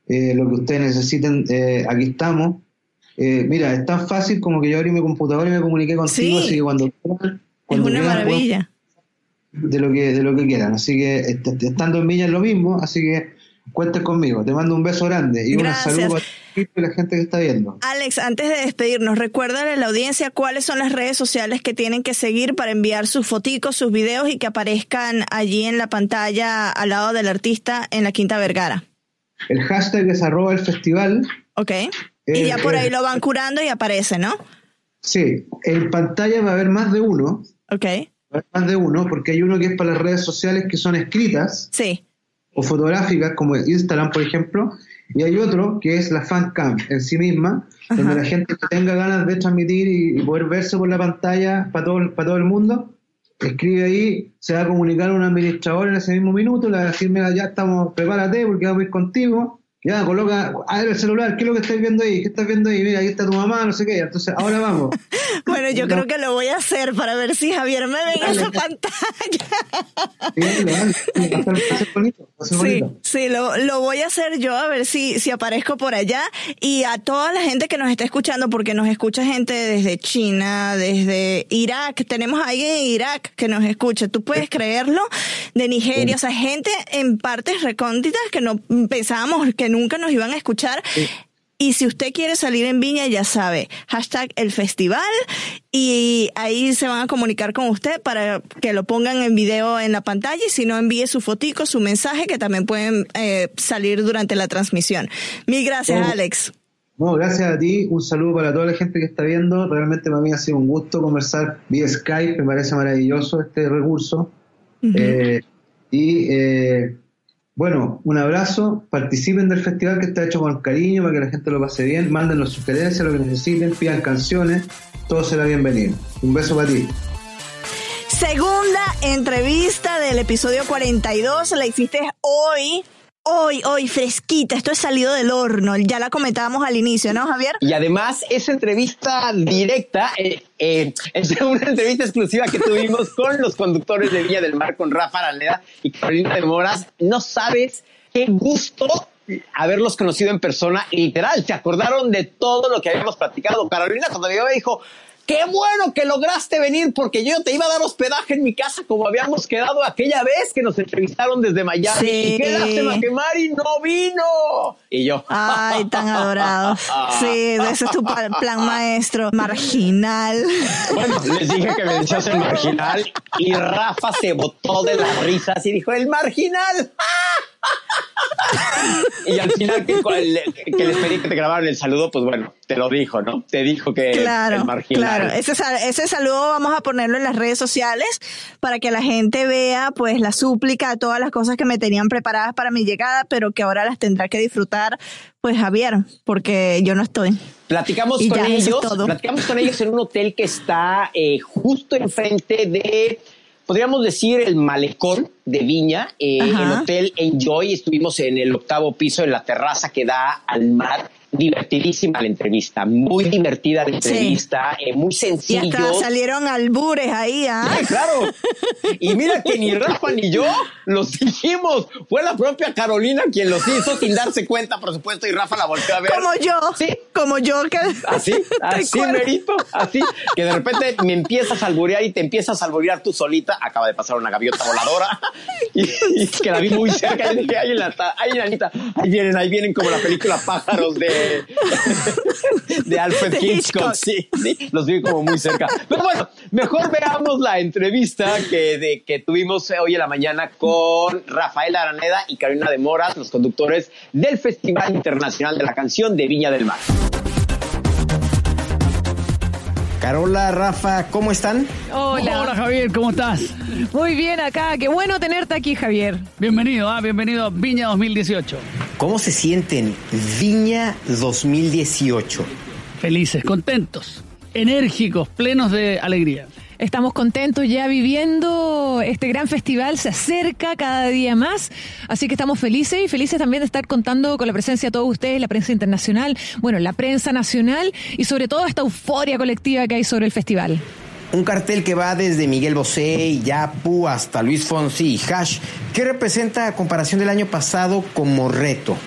Eh, lo que ustedes necesiten, eh, aquí estamos. mira, es tan fácil como que yo abrí mi computadora y me comuniqué contigo, así que cuando, es una maravilla. De lo que de lo que quieran, así que estando en Villa es lo mismo, así que cuentes conmigo. Te mando un beso grande y un saludo a la gente que está viendo. Alex, antes de despedirnos, recuérdale a la audiencia cuáles son las redes sociales que tienen que seguir para enviar sus foticos, sus videos y que aparezcan allí en la pantalla al lado del artista en la Quinta Vergara. El hashtag es arroba el festival. Ok. y ya por ahí lo van curando y aparece, ¿no? Sí, en pantalla va a haber más de uno. Ok. Va a haber más de uno, porque hay uno que es para las redes sociales que son escritas. Sí o fotográficas como Instagram, por ejemplo, y hay otro que es la fan cam en sí misma, donde la gente que tenga ganas de transmitir y, poder verse por la pantalla para todo, para todo el mundo, escribe ahí, se va a comunicar un administrador en ese mismo minuto, le va a decir, mira, ya estamos, prepárate porque vamos a ir contigo. Ya, coloca, a ver el celular, ¿qué es lo que estás viendo ahí? ¿Qué estás viendo ahí? Mira, ahí está tu mamá, no sé qué. Entonces, ahora vamos. bueno, yo creo que lo voy a hacer para ver si Javier me ve en esa pantalla. sí, sí, lo, lo, voy a hacer yo a ver si, si aparezco por allá. Y a toda la gente que nos está escuchando, porque nos escucha gente desde China, desde Irak. Tenemos a alguien en Irak que nos escucha. ¿Tú puedes creerlo? De Nigeria, o sea, gente en partes recónditas que no pensábamos que nunca nos iban a escuchar. Y si usted quiere salir en Viña, ya sabe, hashtag el festival y ahí se van a comunicar con usted para que lo pongan en video en la pantalla y si no envíe su fotico, su mensaje que también pueden eh, salir durante la transmisión. Mil gracias, Alex. No, gracias a ti, un saludo para toda la gente que está viendo. Realmente para mí ha sido un gusto conversar vía Skype, me parece maravilloso este recurso. Eh, y eh, bueno, un abrazo, participen del festival que está hecho con cariño para que la gente lo pase bien, manden las sugerencias, lo que necesiten, pidan canciones, todo será bienvenido. Un beso para ti. Segunda entrevista del episodio 42, la hiciste hoy hoy, hoy, fresquita. Esto es salido del horno. Ya la comentábamos al inicio, ¿no, Javier? Y además, esa entrevista directa, eh, eh, es una entrevista exclusiva que tuvimos con los conductores de Villa del Mar, con Rafa Araleda y Carolina de Moras. No sabes qué gusto haberlos conocido en persona. Literal, se acordaron de todo lo que habíamos platicado. Carolina todavía me dijo, Qué bueno que lograste venir porque yo te iba a dar hospedaje en mi casa como habíamos quedado aquella vez que nos entrevistaron desde Miami. Sí. qué lástima que Mari no vino. Y yo. Ay, tan adorado. Sí, ese es tu plan maestro. Marginal. Bueno, les dije que me decías el marginal y Rafa se botó de las risas y dijo, el marginal. y al final que, que, les pedí que te grabaran el saludo, pues bueno, te lo dijo, ¿no? Te dijo que claro, el marginal. Claro, ese, ese saludo vamos a ponerlo en las redes sociales para que la gente vea pues la súplica, todas las cosas que me tenían preparadas para mi llegada, pero que ahora las tendrá que disfrutar pues Javier, porque yo no estoy. Platicamos con ellos, platicamos con ellos en un hotel que está eh, justo enfrente de podríamos decir, el malecón de Viña, eh, el hotel Enjoy. Estuvimos en el octavo piso, en la terraza que da al mar divertidísima la entrevista, muy divertida la entrevista, eh, muy sencillo. Y hasta salieron albures ahí, ¿ah? claro. Y mira que ni Rafa ni yo los dijimos. Fue la propia Carolina quien los hizo sin darse cuenta, por supuesto, y Rafa la volvió a ver. Como yo. Sí. Como yo. Que... Así, así, merito, así. Que de repente me empiezas a alburear y te empiezas a alburear tú solita. Acaba de pasar una gaviota voladora. Y, que la vi muy cerca. Y dije, ahí, ahí, ahí vienen, ahí vienen como la película Pájaros de de, Alfred Hitchcock. Sí, sí, los vi como muy cerca. Pero bueno, mejor veamos la entrevista que, de, que tuvimos hoy en la mañana con Rafael Araneda y Carolina de Moras, los conductores del Festival Internacional de la Canción de Viña del Mar. Carola, Rafa, ¿cómo están? Hola. Hola Javier, ¿cómo estás? Muy bien acá, qué bueno tenerte aquí Javier. Bienvenido, ah, bienvenido a Viña 2018. ¿Cómo se sienten Viña 2018? Felices, contentos, enérgicos, plenos de alegría. Estamos contentos ya viviendo este gran festival, se acerca cada día más, así que estamos felices y felices también de estar contando con la presencia de todos ustedes, la prensa internacional, bueno, la prensa nacional y sobre todo esta euforia colectiva que hay sobre el festival. Un cartel que va desde Miguel Bosé y Yapu hasta Luis Fonsi y Hash, ¿qué representa a comparación del año pasado como reto?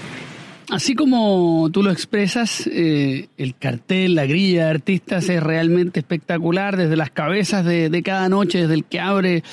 Así como tú lo expresas, eh, el cartel, la grilla de artistas es realmente espectacular, desde las cabezas de, cada noche, desde el que abre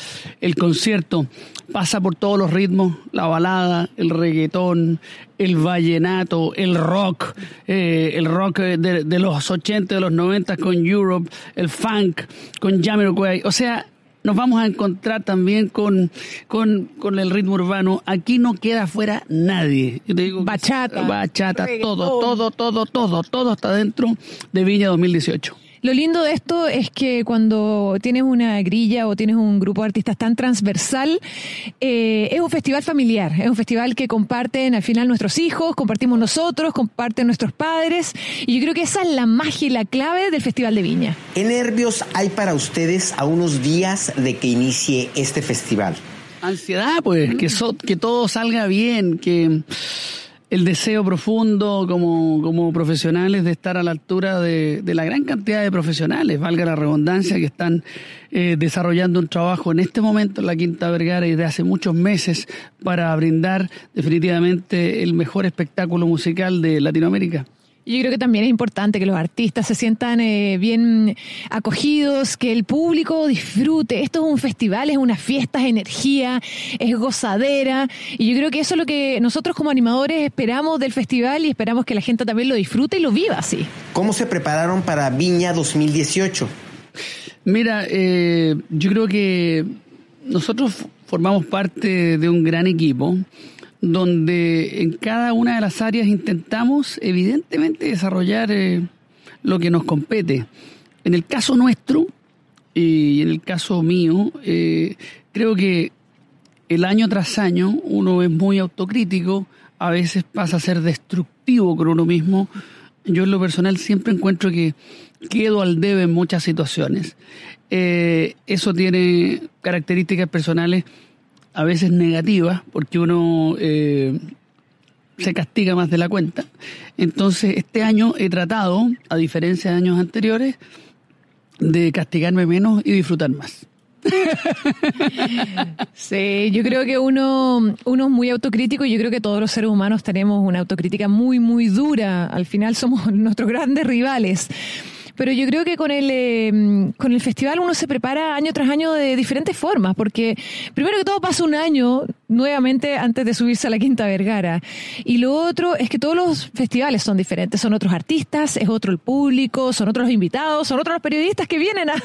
el concierto, pasa por todos los ritmos, la balada, el reggaetón, el vallenato, el rock, eh, el rock de, de, los 80, de los 90 con Europe, el funk con Jamiroquai, o sea, nos vamos a encontrar también con, con, el ritmo urbano. Aquí no queda fuera nadie. Yo te digo, bachata, bachata, todo, todo, todo, todo, todo está dentro de Viña 2018. Lo lindo de esto es que cuando tienes una grilla o tienes un grupo de artistas tan transversal, eh, es un festival familiar, es un festival que comparten al final nuestros hijos, compartimos nosotros, comparten nuestros padres, y yo creo que esa es la magia y la clave del Festival de Viña. ¿Qué nervios hay para ustedes a unos días de que inicie este festival? Ansiedad, pues, que, que todo salga bien, que el deseo profundo como, como profesionales de estar a la altura de, la gran cantidad de profesionales, valga la redundancia, que están eh, desarrollando un trabajo en este momento en la Quinta Vergara y de hace muchos meses para brindar definitivamente el mejor espectáculo musical de Latinoamérica. Yo creo que también es importante que los artistas se sientan eh, bien acogidos, que el público disfrute. Esto es un festival, es una fiesta, es energía, es gozadera. Y yo creo que eso es lo que nosotros como animadores esperamos del festival y esperamos que la gente también lo disfrute y lo viva así. ¿Cómo se prepararon para Viña 2018? Mira, eh, yo creo que nosotros formamos parte de un gran equipo donde en cada una de las áreas intentamos evidentemente desarrollar eh, lo que nos compete. En el caso nuestro y en el caso mío, eh, creo que el año tras año uno es muy autocrítico, a veces pasa a ser destructivo con uno mismo. Yo en lo personal siempre encuentro que quedo al debe en muchas situaciones. Eh, eso tiene características personales a veces negativa, porque uno eh, se castiga más de la cuenta. Entonces, este año he tratado, a diferencia de años anteriores, de castigarme menos y disfrutar más. Sí, yo creo que uno, uno es muy autocrítico y yo creo que todos los seres humanos tenemos una autocrítica muy, muy dura. Al final somos nuestros grandes rivales. Pero yo creo que con el, eh, con el festival uno se prepara año tras año de diferentes formas, porque primero que todo pasa un año nuevamente antes de subirse a la Quinta Vergara. Y lo otro es que todos los festivales son diferentes, son otros artistas, es otro el público, son otros invitados, son otros los periodistas que vienen a,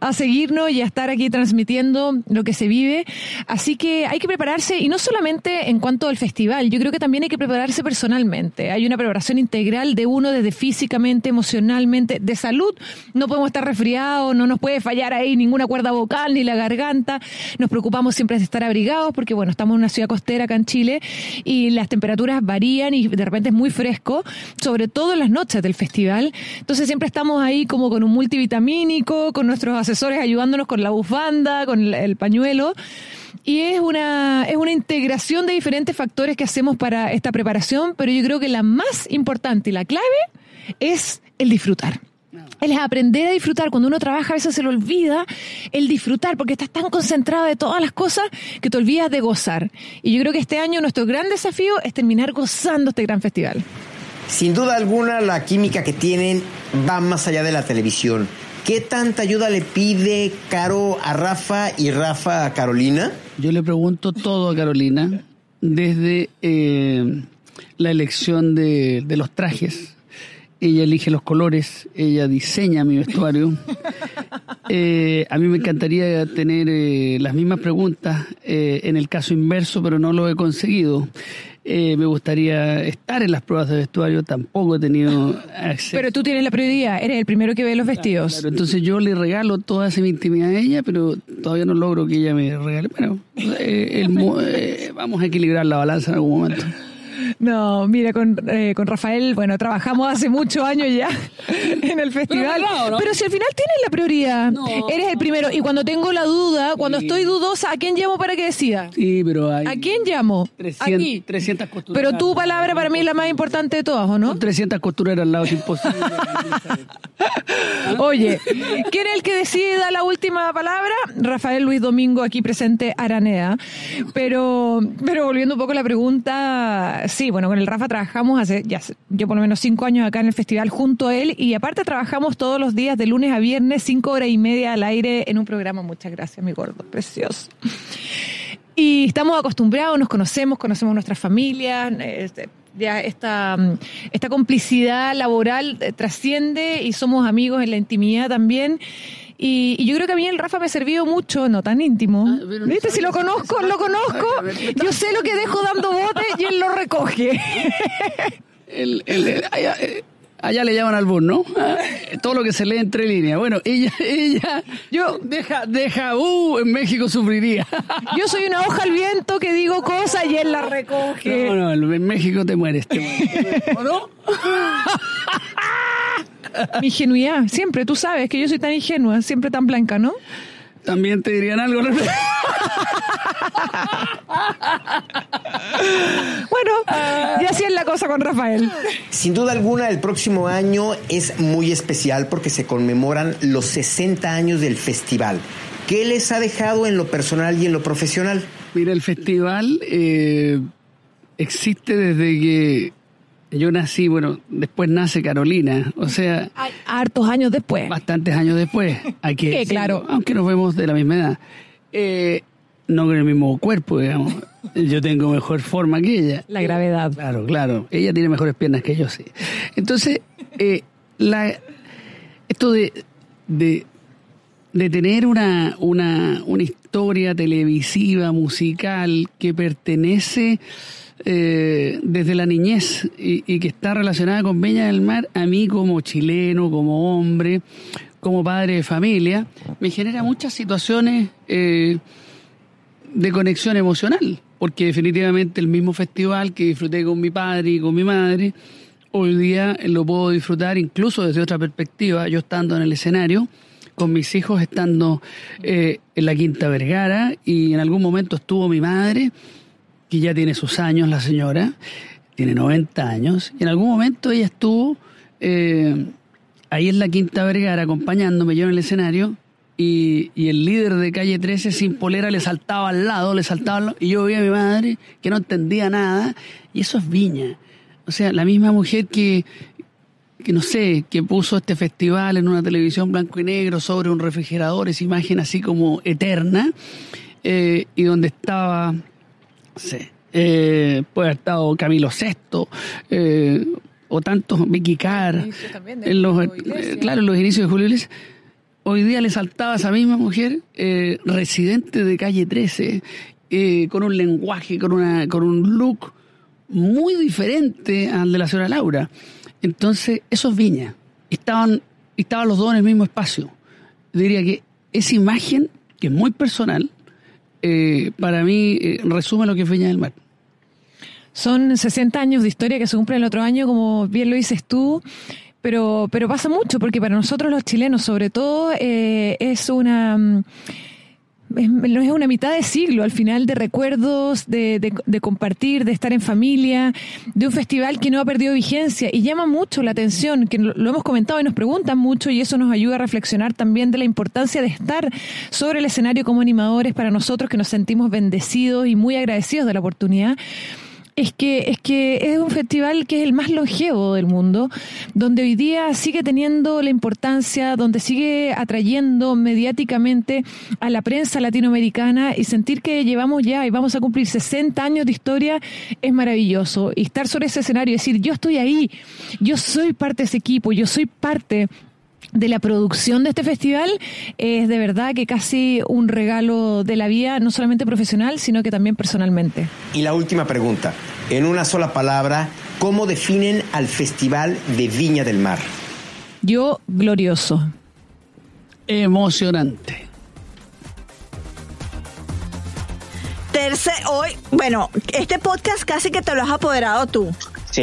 a seguirnos y a estar aquí transmitiendo lo que se vive. Así que hay que prepararse, y no solamente en cuanto al festival, yo creo que también hay que prepararse personalmente. Hay una preparación integral de uno desde físicamente, emocionalmente, de salud. No podemos estar resfriados, no nos puede fallar ahí ninguna cuerda vocal ni la garganta. Nos preocupamos siempre de estar abrigados porque, bueno, estamos en una ciudad costera acá en Chile y las temperaturas varían y de repente es muy fresco, sobre todo en las noches del festival. Entonces siempre estamos ahí como con un multivitamínico, con nuestros asesores ayudándonos con la bufanda, con el pañuelo. Y es una, es una integración de diferentes factores que hacemos para esta preparación, pero yo creo que la más importante y la clave es el disfrutar. El aprender a disfrutar. Cuando uno trabaja a veces se le olvida el disfrutar porque estás tan concentrado de todas las cosas que te olvidas de gozar. Y yo creo que este año nuestro gran desafío es terminar gozando este gran festival. Sin duda alguna la química que tienen va más allá de la televisión. ¿Qué tanta ayuda le pide Caro a Rafa y Rafa a Carolina? Yo le pregunto todo a Carolina, desde eh, la elección de, de los trajes ella elige los colores, ella diseña mi vestuario. Eh, a mí me encantaría tener eh, las mismas preguntas eh, en el caso inverso, pero no lo he conseguido. me gustaría estar en las pruebas de vestuario, tampoco he tenido acceso. Pero tú tienes la prioridad, eres el primero que ve los vestidos. entonces yo le regalo toda esa intimidad a ella, pero todavía no logro que ella me regale. Bueno, vamos a equilibrar la balanza en algún momento. No, mira, con, eh, con Rafael, bueno, trabajamos hace muchos años ya en el festival. Pero, si al final tienes la prioridad, eres el primero. Y cuando tengo la duda, cuando estoy dudosa, ¿a quién llamo para que decida? Sí, pero hay... ¿A quién llamo? 300, Aquí. 300 costureras. Pero tu palabra para mí es la más importante de todas, ¿o no? Con 300 costureras al lado es imposible. Oye, ¿quién es el que decide dar la última palabra? Rafael Luis Domingo, aquí presente, Aranea. Pero, pero volviendo un poco a la pregunta, sí, bueno, con el Rafa trabajamos hace, ya, yo por lo menos cinco años acá en el festival junto a él y aparte trabajamos todos los días de lunes a viernes, cinco horas y media al aire en un programa. Muchas gracias, mi gordo, precioso. Y estamos acostumbrados, nos conocemos, conocemos nuestras familias, este, ya esta, esta complicidad laboral eh, trasciende y somos amigos en la intimidad también. Y, yo creo que a mí el Rafa me ha servido mucho, no tan íntimo. Ah, ¿Viste? Si lo conozco, lo conozco. Yo sé lo que dejo dando bote y él lo recoge. el, el, eh, Allá le llaman albur, ¿no? Ah, todo lo que se lee entre líneas. Bueno, ella, ella, yo, deja, deja, uh, en México sufriría. Yo soy una hoja al viento que digo cosas y él la recoge. No, no, en México te mueres, te mueres. ¿O no? Mi ingenuidad, siempre, tú sabes que yo soy tan ingenua, siempre tan blanca, ¿no? También te dirían algo. bueno, y así es la cosa con Rafael. Sin duda alguna, el próximo año es muy especial porque se conmemoran los 60 años del festival. ¿Qué les ha dejado en lo personal y en lo profesional? Mira, el festival eh, existe desde que yo nací, bueno, después nace Carolina, o sea... hartos años después. Bastantes años después. Aquí, que, claro. Aunque nos vemos de la misma edad. Eh, no con el mismo cuerpo, digamos. Yo tengo mejor forma que ella. La gravedad. Claro, claro. Ella tiene mejores piernas que yo, sí. Entonces, eh, la, esto de, de, de tener una, una, una historia televisiva, musical, que pertenece eh, desde la niñez y, que está relacionada con Peña del Mar, a mí como chileno, como hombre, como padre de familia, me genera muchas situaciones eh, de conexión emocional, porque definitivamente el mismo festival que disfruté con mi padre y con mi madre, hoy día lo puedo disfrutar incluso desde otra perspectiva, yo estando en el escenario, con mis hijos estando eh, en la Quinta Vergara y en algún momento estuvo mi madre que ya tiene sus años, la señora, tiene 90 años, y en algún momento ella estuvo eh, ahí en la Quinta Vergara acompañándome yo en el escenario, y, el líder de calle 13 sin polera le saltaba al lado, le saltaba al lado, y yo vi a mi madre que no entendía nada, y eso es viña. O sea, la misma mujer que, que no sé, que puso este festival en una televisión blanco y negro sobre un refrigerador, esa imagen así como eterna, eh, y donde estaba Sí. Eh, puede haber estado Camilo VI, eh, o tantos Vicky Carr, en los, eh, claro, en los inicios de Julio Iglesias. Hoy día le saltaba a esa misma mujer, eh, residente de calle 13, con un lenguaje, con, una, con un look muy diferente al de la señora Laura. Entonces, eso es Viña. Estaban, estaban los dos en el mismo espacio. Diría que esa imagen, que es muy personal, eh, para mí eh, resume lo que es Viña del Mar. Son 60 años de historia que se cumplen el otro año, como bien lo dices tú. Pero, pero pasa mucho, porque para nosotros los chilenos, sobre todo, eh, es una mm, es una mitad de siglo al final de recuerdos, de, de, compartir, de estar en familia, de un festival que no ha perdido vigencia. Y llama mucho la atención, que lo hemos comentado y nos preguntan mucho y eso nos ayuda a reflexionar también de la importancia de estar sobre el escenario como animadores para nosotros que nos sentimos bendecidos y muy agradecidos de la oportunidad es que, es que es un festival que es el más longevo del mundo, donde hoy día sigue teniendo la importancia, donde sigue atrayendo mediáticamente a la prensa latinoamericana y sentir que llevamos ya y vamos a cumplir 60 años de historia es maravilloso. Y estar sobre ese escenario y decir, yo estoy ahí, yo soy parte de ese equipo, yo soy parte de la producción de este festival es de verdad que casi un regalo de la vida, no solamente profesional, sino que también personalmente. Y la última pregunta, en una sola palabra, ¿cómo definen al Festival de Viña del Mar? Yo, glorioso. Emocionante. Tercer, hoy, bueno, este podcast casi que te lo has apoderado tú.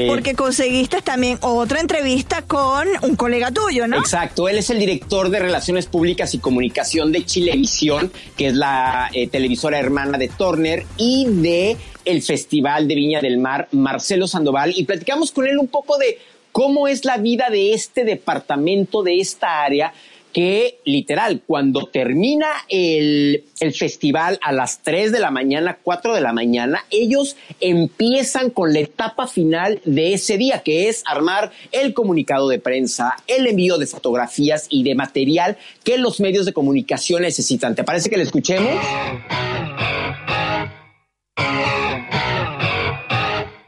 Porque conseguiste también otra entrevista con un colega tuyo, ¿no? Exacto, él es el director de Relaciones Públicas y Comunicación de Chilevisión, que es la eh, televisora hermana de Turner y de el Festival de Viña del Mar, Marcelo Sandoval, y platicamos con él un poco de cómo es la vida de este departamento, de esta área, que literal, cuando termina el, festival a las 3 de la mañana, 4 de la mañana, ellos empiezan con la etapa final de ese día, que es armar el comunicado de prensa, el envío de fotografías y de material que los medios de comunicación necesitan. ¿Te parece que le escuchemos?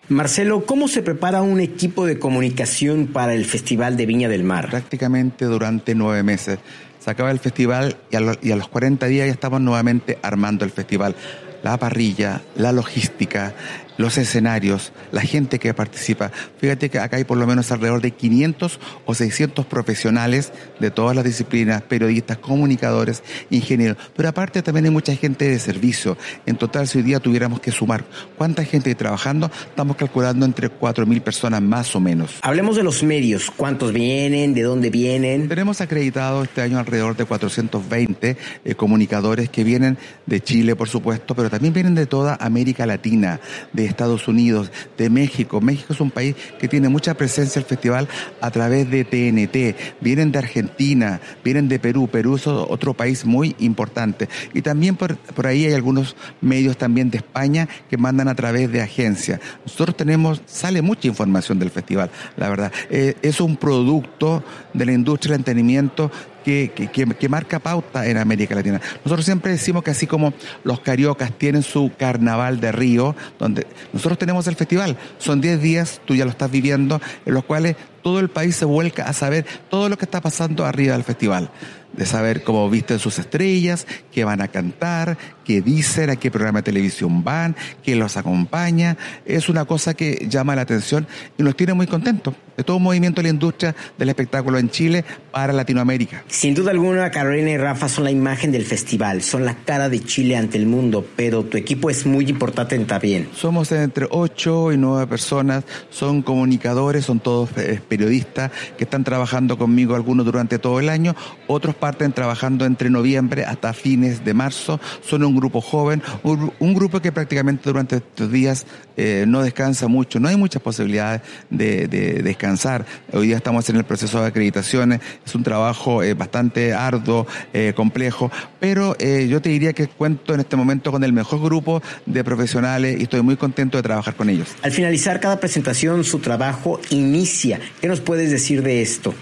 Marcelo, ¿cómo se prepara un equipo de comunicación para el Festival de Viña del Mar? Prácticamente durante nueve meses. Se acaba el festival y a, los 40 días ya estamos nuevamente armando el festival. La parrilla, la logística, los escenarios, la gente que participa. Fíjate que acá hay por lo menos alrededor de 500 o 600 profesionales de todas las disciplinas, periodistas, comunicadores, ingenieros. Pero aparte también hay mucha gente de servicio. En total, si hoy día tuviéramos que sumar cuánta gente hay trabajando, estamos calculando entre 4.000 personas más o menos. Hablemos de los medios. ¿Cuántos vienen? ¿De dónde vienen? Tenemos acreditado este año alrededor de 420 eh, comunicadores que vienen de Chile, por supuesto, pero también vienen de toda América Latina, de Estados Unidos, de México. México es un país que tiene mucha presencia en el festival a través de TNT. Vienen de Argentina, vienen de Perú. Perú es otro país muy importante. Y también por, por ahí hay algunos medios también de España que mandan a través de agencias. Nosotros tenemos, sale mucha información del festival, la verdad. Eh, es un producto de la industria del entretenimiento que, marca pauta en América Latina. Nosotros siempre decimos que así como los cariocas tienen su carnaval de río, donde nosotros tenemos el festival, son 10 días, tú ya lo estás viviendo, en los cuales todo el país se vuelca a saber todo lo que está pasando arriba del festival de saber cómo visten sus estrellas, qué van a cantar, qué dicen, a qué programa de televisión van, quién los acompaña. Es una cosa que llama la atención y nos tiene muy contentos de todo un movimiento de la industria del espectáculo en Chile para Latinoamérica. Sin duda alguna, Carolina y Rafa son la imagen del festival, son la cara de Chile ante el mundo, pero tu equipo es muy importante también. Somos entre ocho y nueve personas, son comunicadores, son todos eh, periodistas que están trabajando conmigo, algunos durante todo el año, otros parten trabajando entre noviembre hasta fines de marzo, son un grupo joven, un, grupo que prácticamente durante estos días eh, no descansa mucho, no hay muchas posibilidades de, descansar. Hoy día estamos en el proceso de acreditaciones, es un trabajo eh, bastante arduo, eh, complejo, pero yo te diría que cuento en este momento con el mejor grupo de profesionales y estoy muy contento de trabajar con ellos. Al finalizar cada presentación, su trabajo inicia. ¿Qué nos puedes decir de esto?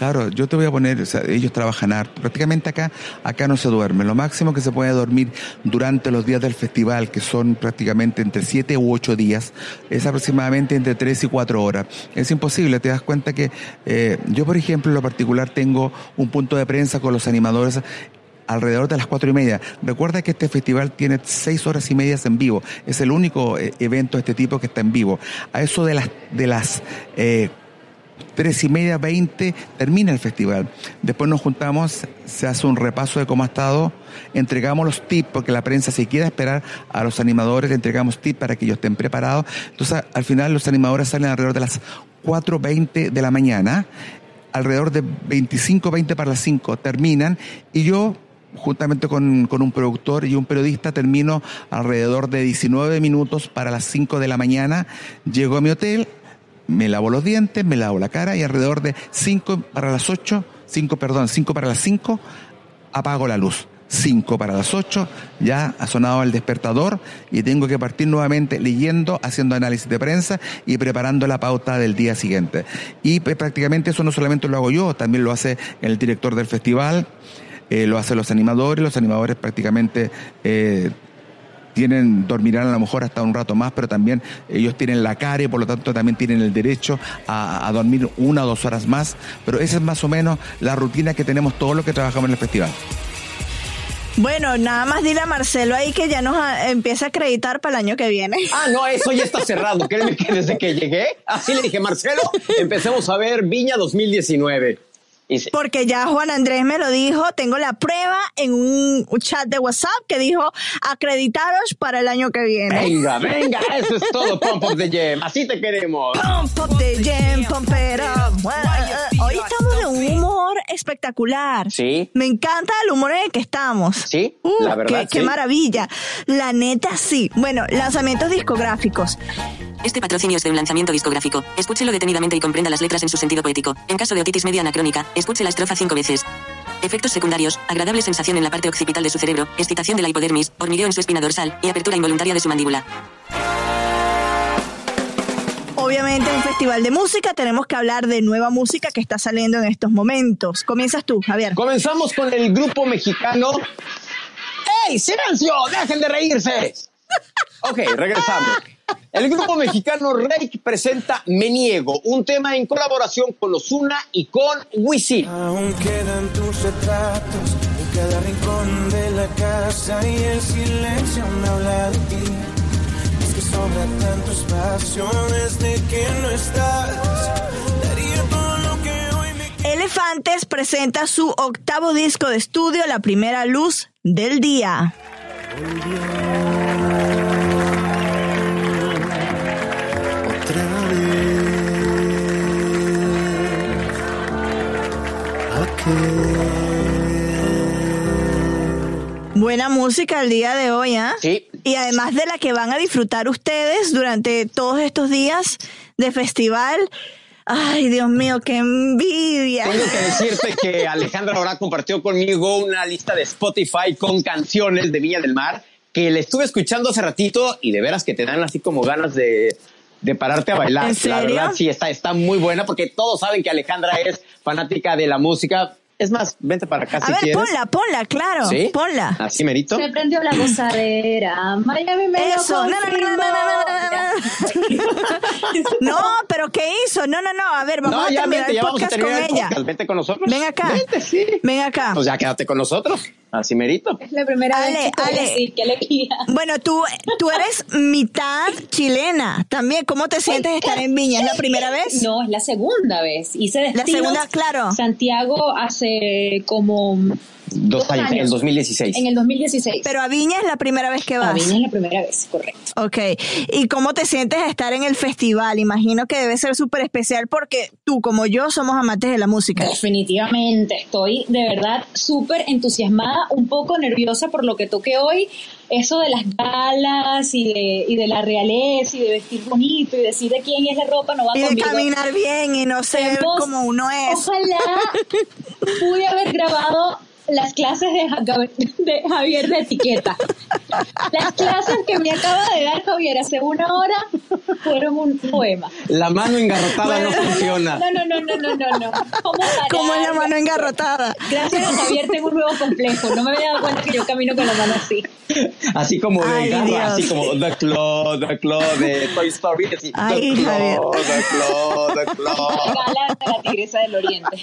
Claro, yo te voy a poner, o sea, ellos trabajan harto. Prácticamente acá, acá no se duerme. Lo máximo que se puede dormir durante los días del festival, que son prácticamente entre 7 u 8 días, es aproximadamente entre 3 y 4 horas. Es imposible, te das cuenta que eh, yo, por ejemplo, en lo particular tengo un punto de prensa con los animadores alrededor de las cuatro y media. Recuerda que este festival tiene seis horas y medias en vivo. Es el único eh, evento de este tipo que está en vivo. A eso de las de las eh, tres y media, veinte, termina el festival. Después nos juntamos, se hace un repaso de cómo ha estado, entregamos los tips, porque la prensa si quiere esperar a los animadores, le entregamos tips para que ellos estén preparados. Entonces, al final los animadores salen alrededor de las 4.20 de la mañana, alrededor de 25, 20 para las 5 terminan, y yo juntamente con, con, un productor y un periodista, termino alrededor de 19 minutos para las 5 de la mañana. Llego a mi hotel, me lavo los dientes, me lavo la cara y alrededor de 5 para las 8, 5, perdón, 5 para las 5, apago la luz. 5 para las 8, ya ha sonado el despertador y tengo que partir nuevamente leyendo, haciendo análisis de prensa y preparando la pauta del día siguiente. Y pues, prácticamente eso no solamente lo hago yo, también lo hace el director del festival, eh, lo hacen los animadores, los animadores prácticamente eh, tienen, dormirán a lo mejor hasta un rato más, pero también ellos tienen la cara y por lo tanto también tienen el derecho a, dormir una o dos horas más. Pero esa es más o menos la rutina que tenemos todos los que trabajamos en el festival. Bueno, nada más dile a Marcelo ahí que ya nos empieza a acreditar para el año que viene. Ah, no, eso ya está cerrado. Créeme que desde que llegué, así le dije, Marcelo, empecemos a ver Viña 2019. Porque ya Juan Andrés me lo dijo, tengo la prueba en un chat de WhatsApp que dijo acreditaros para el año que viene. Venga, venga, eso es todo, Pump Up the Jam, así te queremos. Pump Up the Jam, Pump It Up. hoy estamos de un humor espectacular. Sí. Me encanta el humor en el que estamos. Sí, la verdad. Qué, qué maravilla. La neta sí. Bueno, lanzamientos discográficos. Este patrocinio es de un lanzamiento discográfico. Escúchelo detenidamente y comprenda las letras en su sentido poético. En caso de otitis media anacrónica, escuche la estrofa cinco veces. Efectos secundarios, agradable sensación en la parte occipital de su cerebro, excitación de la hipodermis, hormigueo en su espina dorsal y apertura involuntaria de su mandíbula. Obviamente en un festival de música tenemos que hablar de nueva música que está saliendo en estos momentos. Comienzas tú, Javier. Comenzamos con el grupo mexicano. ¡Ey, silencio! ¡Dejen de reírse! Ok, regresamos. El grupo mexicano Reik presenta Me Niego, un tema en colaboración con Ozuna y con Wisin. Aún quedan tus retratos en cada rincón de la casa y el silencio me habla de ti. Sobra tanto espacio desde que no estás. Daría todo lo que hoy me Elefantes presenta su octavo disco de estudio, La Primera Luz del Día. otra vez. Buena música el día de hoy, ¿ah? Sí. Y además de la que van a disfrutar ustedes durante todos estos días de festival. Ay, Dios mío, qué envidia. Tengo que decirte que Alejandra ahora compartió conmigo una lista de Spotify con canciones de Viña del Mar que le estuve escuchando hace ratito y de veras que te dan así como ganas de, de pararte a bailar. ¿En La verdad sí, está, está muy buena porque todos saben que Alejandra es fanática de la música. Es más, vente para acá A si ver, quieres. ponla, ponla, claro. ¿Sí? Ponla. Así merito. Se prendió la gozadera. Miami me Eso. No, no, no, no, no, no, no, no. No, pero ¿qué hizo? No, no, no. A ver, vamos No, a ya terminar vente, el ya vamos a podcast con terminar el ella. podcast. Vente con nosotros. Ven acá. Vente, sí. Ven acá. Pues ya quédate con nosotros. Así merito. Es la primera Ale, vez que te voy a Ale. decir que alegría. Bueno, tú, tú eres mitad chilena también. ¿Cómo te sientes estar en Viña? ¿Es la primera vez? No, es la segunda vez. Hice La destinos segunda, claro. Santiago hace como Dos, Dos años, en el años. 2016. en el 2016. Pero a Viña es la primera vez que a vas. Viña es la primera vez, correcto. Ok. ¿Y cómo te sientes estar en el festival? Imagino que debe ser súper especial porque tú, como yo, somos amantes de la música. Definitivamente, estoy de verdad súper entusiasmada, un poco nerviosa por lo que toqué hoy, eso de las galas y de, y de la realeza y de vestir bonito y decir de quién es la ropa no va Y de conmigo. caminar bien y no ser como uno es. Ojalá pude haber grabado las clases de, de Javier de etiqueta. Las clases que me acaba de dar Javier hace una hora fueron un poema. La mano engarrotada no funciona. No, no, no, no, no, no, no. ¿Cómo Como es la mano engarrotada. Gracias a Javier tengo un nuevo complejo. No me había dado cuenta que yo camino con la mano así. Así como de Ay, garra, así como The Claw, The Claw de Toy Story. Así, Ay, the. Claw, The Claw, The La Claw. gala de la tigresa del oriente.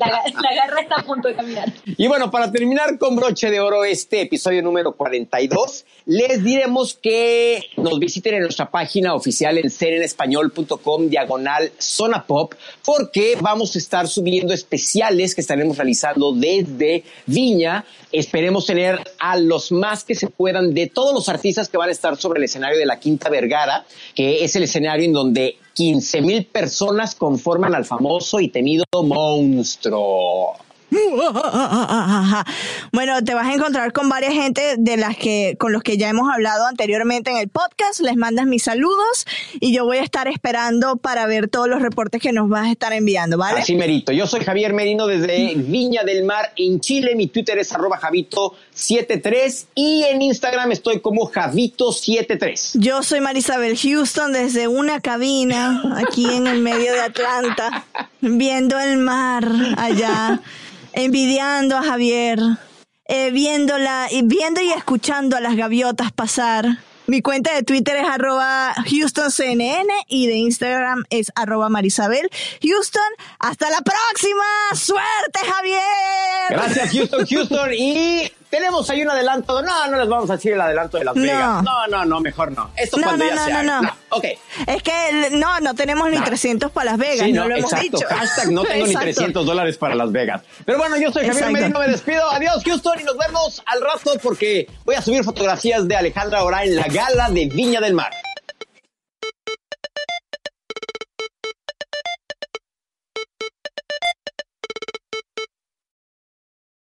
La, la garra está a punto de caminar. Y bueno, para terminar con broche de oro este episodio número 42, les diremos que nos visiten en nuestra página oficial en serenespañol.com diagonal zona pop, porque vamos a estar subiendo especiales que estaremos realizando desde Viña. Esperemos tener a los más que se puedan de todos los artistas que van a estar sobre el escenario de la Quinta Vergara, que es el escenario en donde 15 mil personas conforman al famoso y temido monstruo. Bueno, te vas a encontrar con varias gente de las que con los que ya hemos hablado anteriormente en el podcast. Les mandas mis saludos y yo voy a estar esperando para ver todos los reportes que nos vas a estar enviando, ¿vale? Así merito. Yo soy Javier Merino desde Viña del Mar en Chile. Mi Twitter es arroba javito73 y en Instagram estoy como javito73. Yo soy Marisabel Houston desde una cabina aquí en el medio de Atlanta, viendo el mar allá, envidiando a Javier, eh, viéndola, viendo y escuchando a las gaviotas pasar. Mi cuenta de Twitter es arroba HoustonCNN y de Instagram es arroba Marisabel Houston. Hasta la próxima. Suerte, Javier. Gracias Houston, Houston. Y tenemos ahí un adelanto. No, no les vamos a decir el adelanto de Las No. Vegas. No, no, no, mejor no. Esto No, cuando no, ya no, se no, haga. no. Ok. Es que no, no tenemos ni No. 300 para Las Vegas, Sí, no, lo hemos dicho. Hashtag no tengo ni Exacto. 300 dólares para Las Vegas. Pero bueno, yo soy Javier. Merino, me despido. Adiós, Houston, y nos vemos al rato porque voy a subir fotografías de Alejandra ahora en la gala de Viña del Mar.